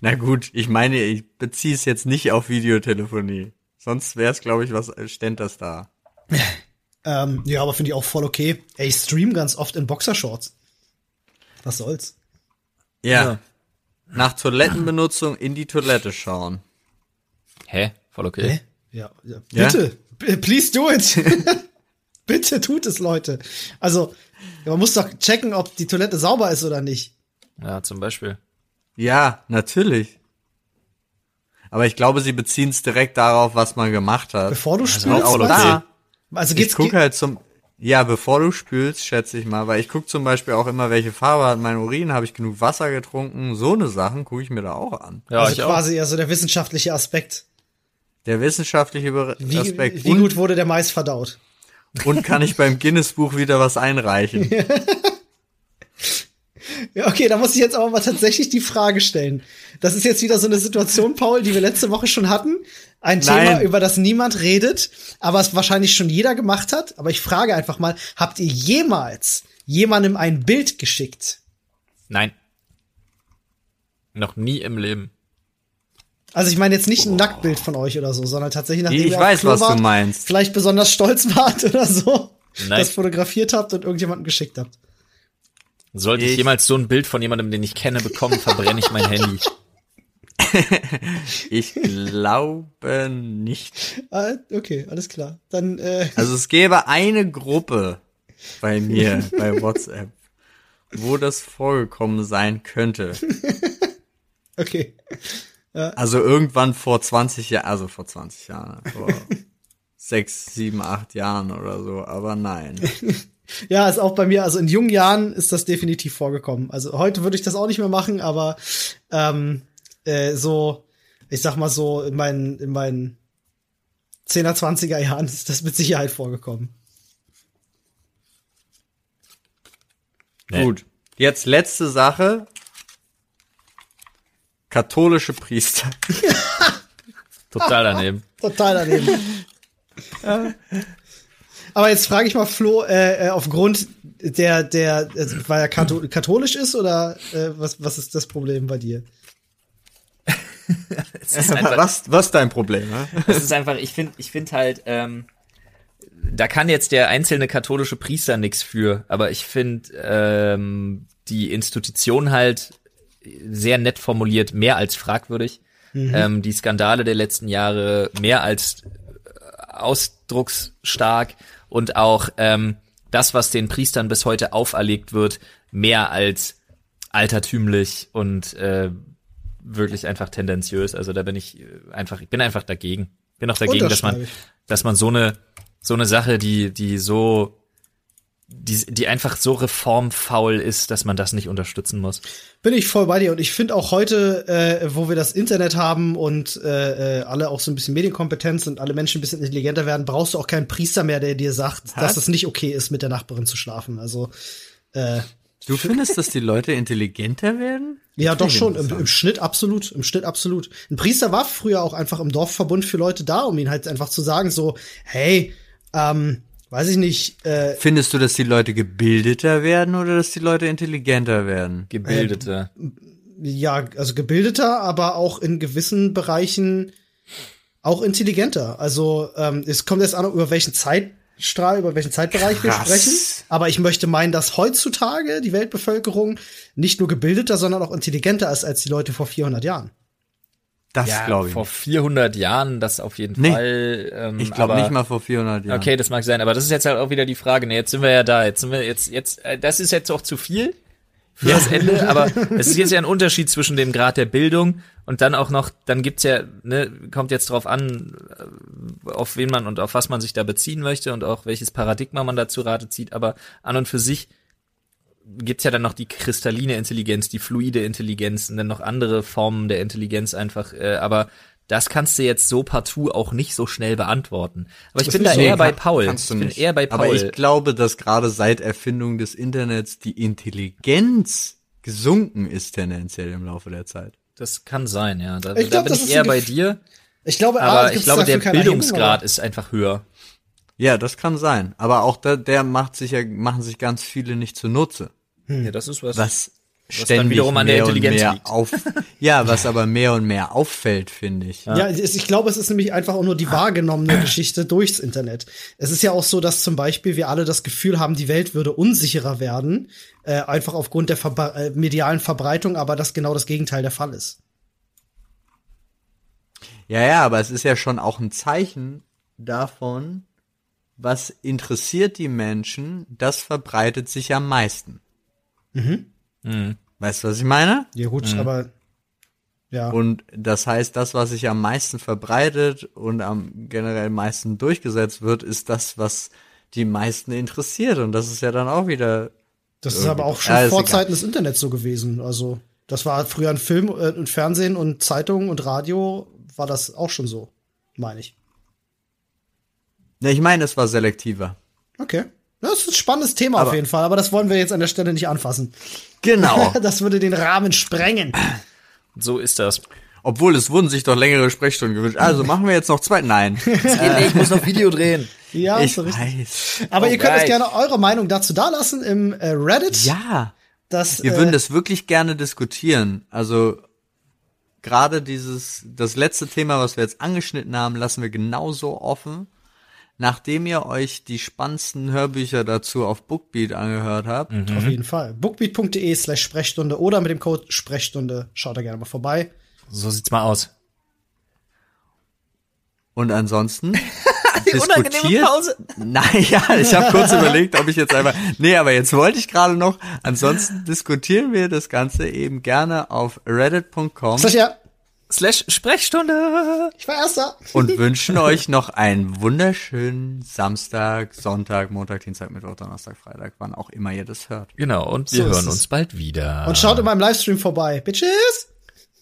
Na gut, ich meine, ich beziehe es jetzt nicht auf Videotelefonie. Sonst wäre es, glaube ich, was äh, ständ das da. *laughs* Ähm, ja, aber finde ich auch voll okay. Ey, ich stream ganz oft in Boxershorts. Was soll's? Ja. Ja. Nach Toilettenbenutzung in die Toilette schauen. Hä? Voll okay. Hä? Ja, ja. Ja? Bitte. B- Please do it. *laughs* Bitte tut es, Leute. Also, ja, man muss doch checken, ob die Toilette sauber ist oder nicht. Ja, zum Beispiel. Ja, natürlich. Aber ich glaube, sie beziehen es direkt darauf, was man gemacht hat. Bevor du auch spülst, voll meinst du? Also Ich geht's gucke geht, halt zum, ja, bevor du spülst, schätze ich mal, weil ich guck zum Beispiel auch immer, welche Farbe hat mein Urin, habe ich genug Wasser getrunken, so eine Sachen gucke ich mir da auch an. Ja, also ich auch. quasi eher so der wissenschaftliche Aspekt. Der wissenschaftliche Be- Wie, Aspekt. wie und, gut wurde der Mais verdaut? und kann ich beim Guinness-Buch wieder was einreichen? *laughs* Ja, okay, da muss ich jetzt aber mal tatsächlich die Frage stellen. Das ist jetzt wieder so eine Situation, Paul, die wir letzte Woche schon hatten. Ein Thema, Nein. über das niemand redet, aber es wahrscheinlich schon jeder gemacht hat. Aber ich frage einfach mal, habt ihr jemals jemandem ein Bild geschickt? Nein. Noch nie im Leben. Also ich meine jetzt nicht ein Nacktbild von euch oder so, sondern tatsächlich nachdem Ich ihr weiß, was du meinst. vielleicht besonders stolz wart oder so, Nein. das fotografiert habt und irgendjemandem geschickt habt. Sollte ich, Ich- jemals so ein Bild von jemandem, den ich kenne, bekommen, verbrenne ich mein Handy. *laughs* Ich glaube nicht. Ah, okay, alles klar. Dann äh, *laughs* Also es gäbe eine Gruppe bei mir, bei WhatsApp, wo das vorgekommen sein könnte. okay. Also irgendwann vor 20 Jahren, also vor 20 Jahren, vor *laughs* sechs, sieben, acht Jahren oder so, aber nein. Ja, ist auch bei mir, also in jungen Jahren ist das definitiv vorgekommen. Also heute würde ich das auch nicht mehr machen, aber ähm, äh, so, ich sag mal so, in meinen, in meinen 10er, 20er Jahren ist das mit Sicherheit vorgekommen. Nee. Gut. Jetzt letzte Sache. Katholische Priester. *laughs* Total daneben. Total daneben. *laughs* Aber jetzt frage ich mal Flo, äh, äh aufgrund der, der, äh, weil er katholisch ist oder äh, was, was ist das Problem bei dir? *laughs* *laughs* einfach, was, was ist dein Problem? Ne? Es ist einfach, ich finde, ich finde halt, ähm, da kann jetzt der einzelne katholische Priester nichts für, aber ich finde ähm, die Institution halt sehr nett formuliert, mehr als fragwürdig. Mhm. Ähm, die Skandale der letzten Jahre mehr als äh, ausdrucksstark und auch ähm, das, was den Priestern bis heute auferlegt wird, mehr als altertümlich und äh, wirklich einfach tendenziös. Also da bin ich äh, einfach, ich bin einfach dagegen. Bin auch dagegen, dass man, dass man so eine so eine Sache, die die so die, die einfach so reformfaul ist, dass man das nicht unterstützen muss. Bin ich voll bei dir und ich finde auch heute, äh, wo wir das Internet haben und äh, äh, alle auch so ein bisschen Medienkompetenz und alle Menschen ein bisschen intelligenter werden, brauchst du auch keinen Priester mehr, der dir sagt, Was? dass es nicht okay ist, mit der Nachbarin zu schlafen. Also äh, Du findest, dass die Leute intelligenter werden? Ja, doch schon. Im, Im, Schnitt absolut. Im Schnitt absolut. Ein Priester war früher auch einfach im Dorfverbund für Leute da, um ihn halt einfach zu sagen, so, hey, ähm, weiß ich nicht. Äh, Findest du, dass die Leute gebildeter werden oder dass die Leute intelligenter werden? Gebildeter. Äh, ja, also gebildeter, aber auch in gewissen Bereichen auch intelligenter. Also ähm, es kommt jetzt an, über welchen Zeitstrahl, über welchen Zeitbereich Krass. wir sprechen. Aber ich möchte meinen, dass heutzutage die Weltbevölkerung nicht nur gebildeter, sondern auch intelligenter ist als die Leute vor 400 Jahren. Das ja, glaube ich. Vor 400 Jahren, das auf jeden nee, Fall. Ähm, ich glaube nicht mal vor 400 Jahren. Okay, das mag sein, aber das ist jetzt halt auch wieder die Frage. Ne, jetzt sind wir ja da. Jetzt sind wir jetzt jetzt. Äh, das ist jetzt auch zu viel für ja. das Ende. Aber es ist jetzt ja ein Unterschied zwischen dem Grad der Bildung und dann auch noch. Dann gibt's ja, ne, kommt jetzt drauf an, äh, auf wen man und auf was man sich da beziehen möchte und auch welches Paradigma man dazu Rate zieht. Aber an und für sich gibt's ja dann noch die kristalline Intelligenz, die fluide Intelligenz und dann noch andere Formen der Intelligenz einfach, äh, aber das kannst du jetzt so partout auch nicht so schnell beantworten. Aber ich das bin da eher bei Paul. Kannst du ich bin nicht. eher bei Paul. Aber ich glaube, dass gerade seit Erfindung des Internets die Intelligenz gesunken ist tendenziell im Laufe der Zeit. Das kann sein, ja. Da, ich glaub, da bin ich eher bei dir. Ich glaube, aber ich glaube, der Bildungsgrad ist einfach höher. Ja, das kann sein. Aber auch da, der macht sich ja, machen sich ganz viele nicht zunutze. Hm. Ja, das ist was. Was ständig wiederum an der Intelligenz liegt. Auf, *laughs* ja, was aber mehr und mehr auffällt, finde ich. Ja. ja, ich glaube, es ist nämlich einfach auch nur die wahrgenommene Geschichte durchs Internet. Es ist ja auch so, dass zum Beispiel wir alle das Gefühl haben, die Welt würde unsicherer werden, äh, einfach aufgrund der Verbe äh, medialen Verbreitung, aber dass genau das Gegenteil der Fall ist. Ja, ja, aber es ist ja schon auch ein Zeichen davon, was interessiert die Menschen, das verbreitet sich am meisten. Mhm. mhm. Weißt du, was ich meine? Ja, gut, mhm. aber ja. Und das heißt, das, was sich am meisten verbreitet und am generell meisten durchgesetzt wird, ist das, was die meisten interessiert. Und das ist ja dann auch wieder. Das ist aber auch schon ja, vor Zeiten des Internets so gewesen. Also, das war früher ein Film äh, und Fernsehen und Zeitungen und Radio war das auch schon so, meine ich. Ne, ich meine, es war selektiver. Okay. Das ist ein spannendes Thema aber auf jeden Fall, aber das wollen wir jetzt an der Stelle nicht anfassen. Genau. *laughs* das würde den Rahmen sprengen. So ist das. Obwohl, es wurden sich doch längere Sprechstunden gewünscht. Also machen wir jetzt noch zwei. Nein. *laughs* äh, ich muss noch Video drehen. Ja, ich so weiß. Aber oh, ihr könnt uns gerne eure Meinung dazu dalassen im äh, Reddit. Ja. Das, wir äh, würden das wirklich gerne diskutieren. Also gerade dieses, das letzte Thema, was wir jetzt angeschnitten haben, lassen wir genauso offen nachdem ihr euch die spannendsten Hörbücher dazu auf Bookbeat angehört habt. Mhm. Auf jeden Fall. Bookbeat.de slash Sprechstunde oder mit dem Code Sprechstunde. Schaut da gerne mal vorbei. So sieht's mal aus. Und ansonsten *laughs* diskutiert. Pause. *laughs* Nein, ja, ich habe kurz überlegt, ob ich jetzt einfach. Nee, aber jetzt wollte ich gerade noch. Ansonsten diskutieren wir das Ganze eben gerne auf reddit.com. Ja slash Sprechstunde. Ich war erster. Und wünschen euch noch einen wunderschönen Samstag, Sonntag, Montag, Dienstag, Mittwoch, Donnerstag, Freitag, wann auch immer ihr das hört. Genau, und wir so hören uns bald wieder. Und schaut in meinem Livestream vorbei. Bitches!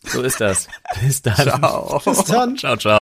So ist das. *laughs* Bis dann. Ciao. Bis dann. Ciao, ciao.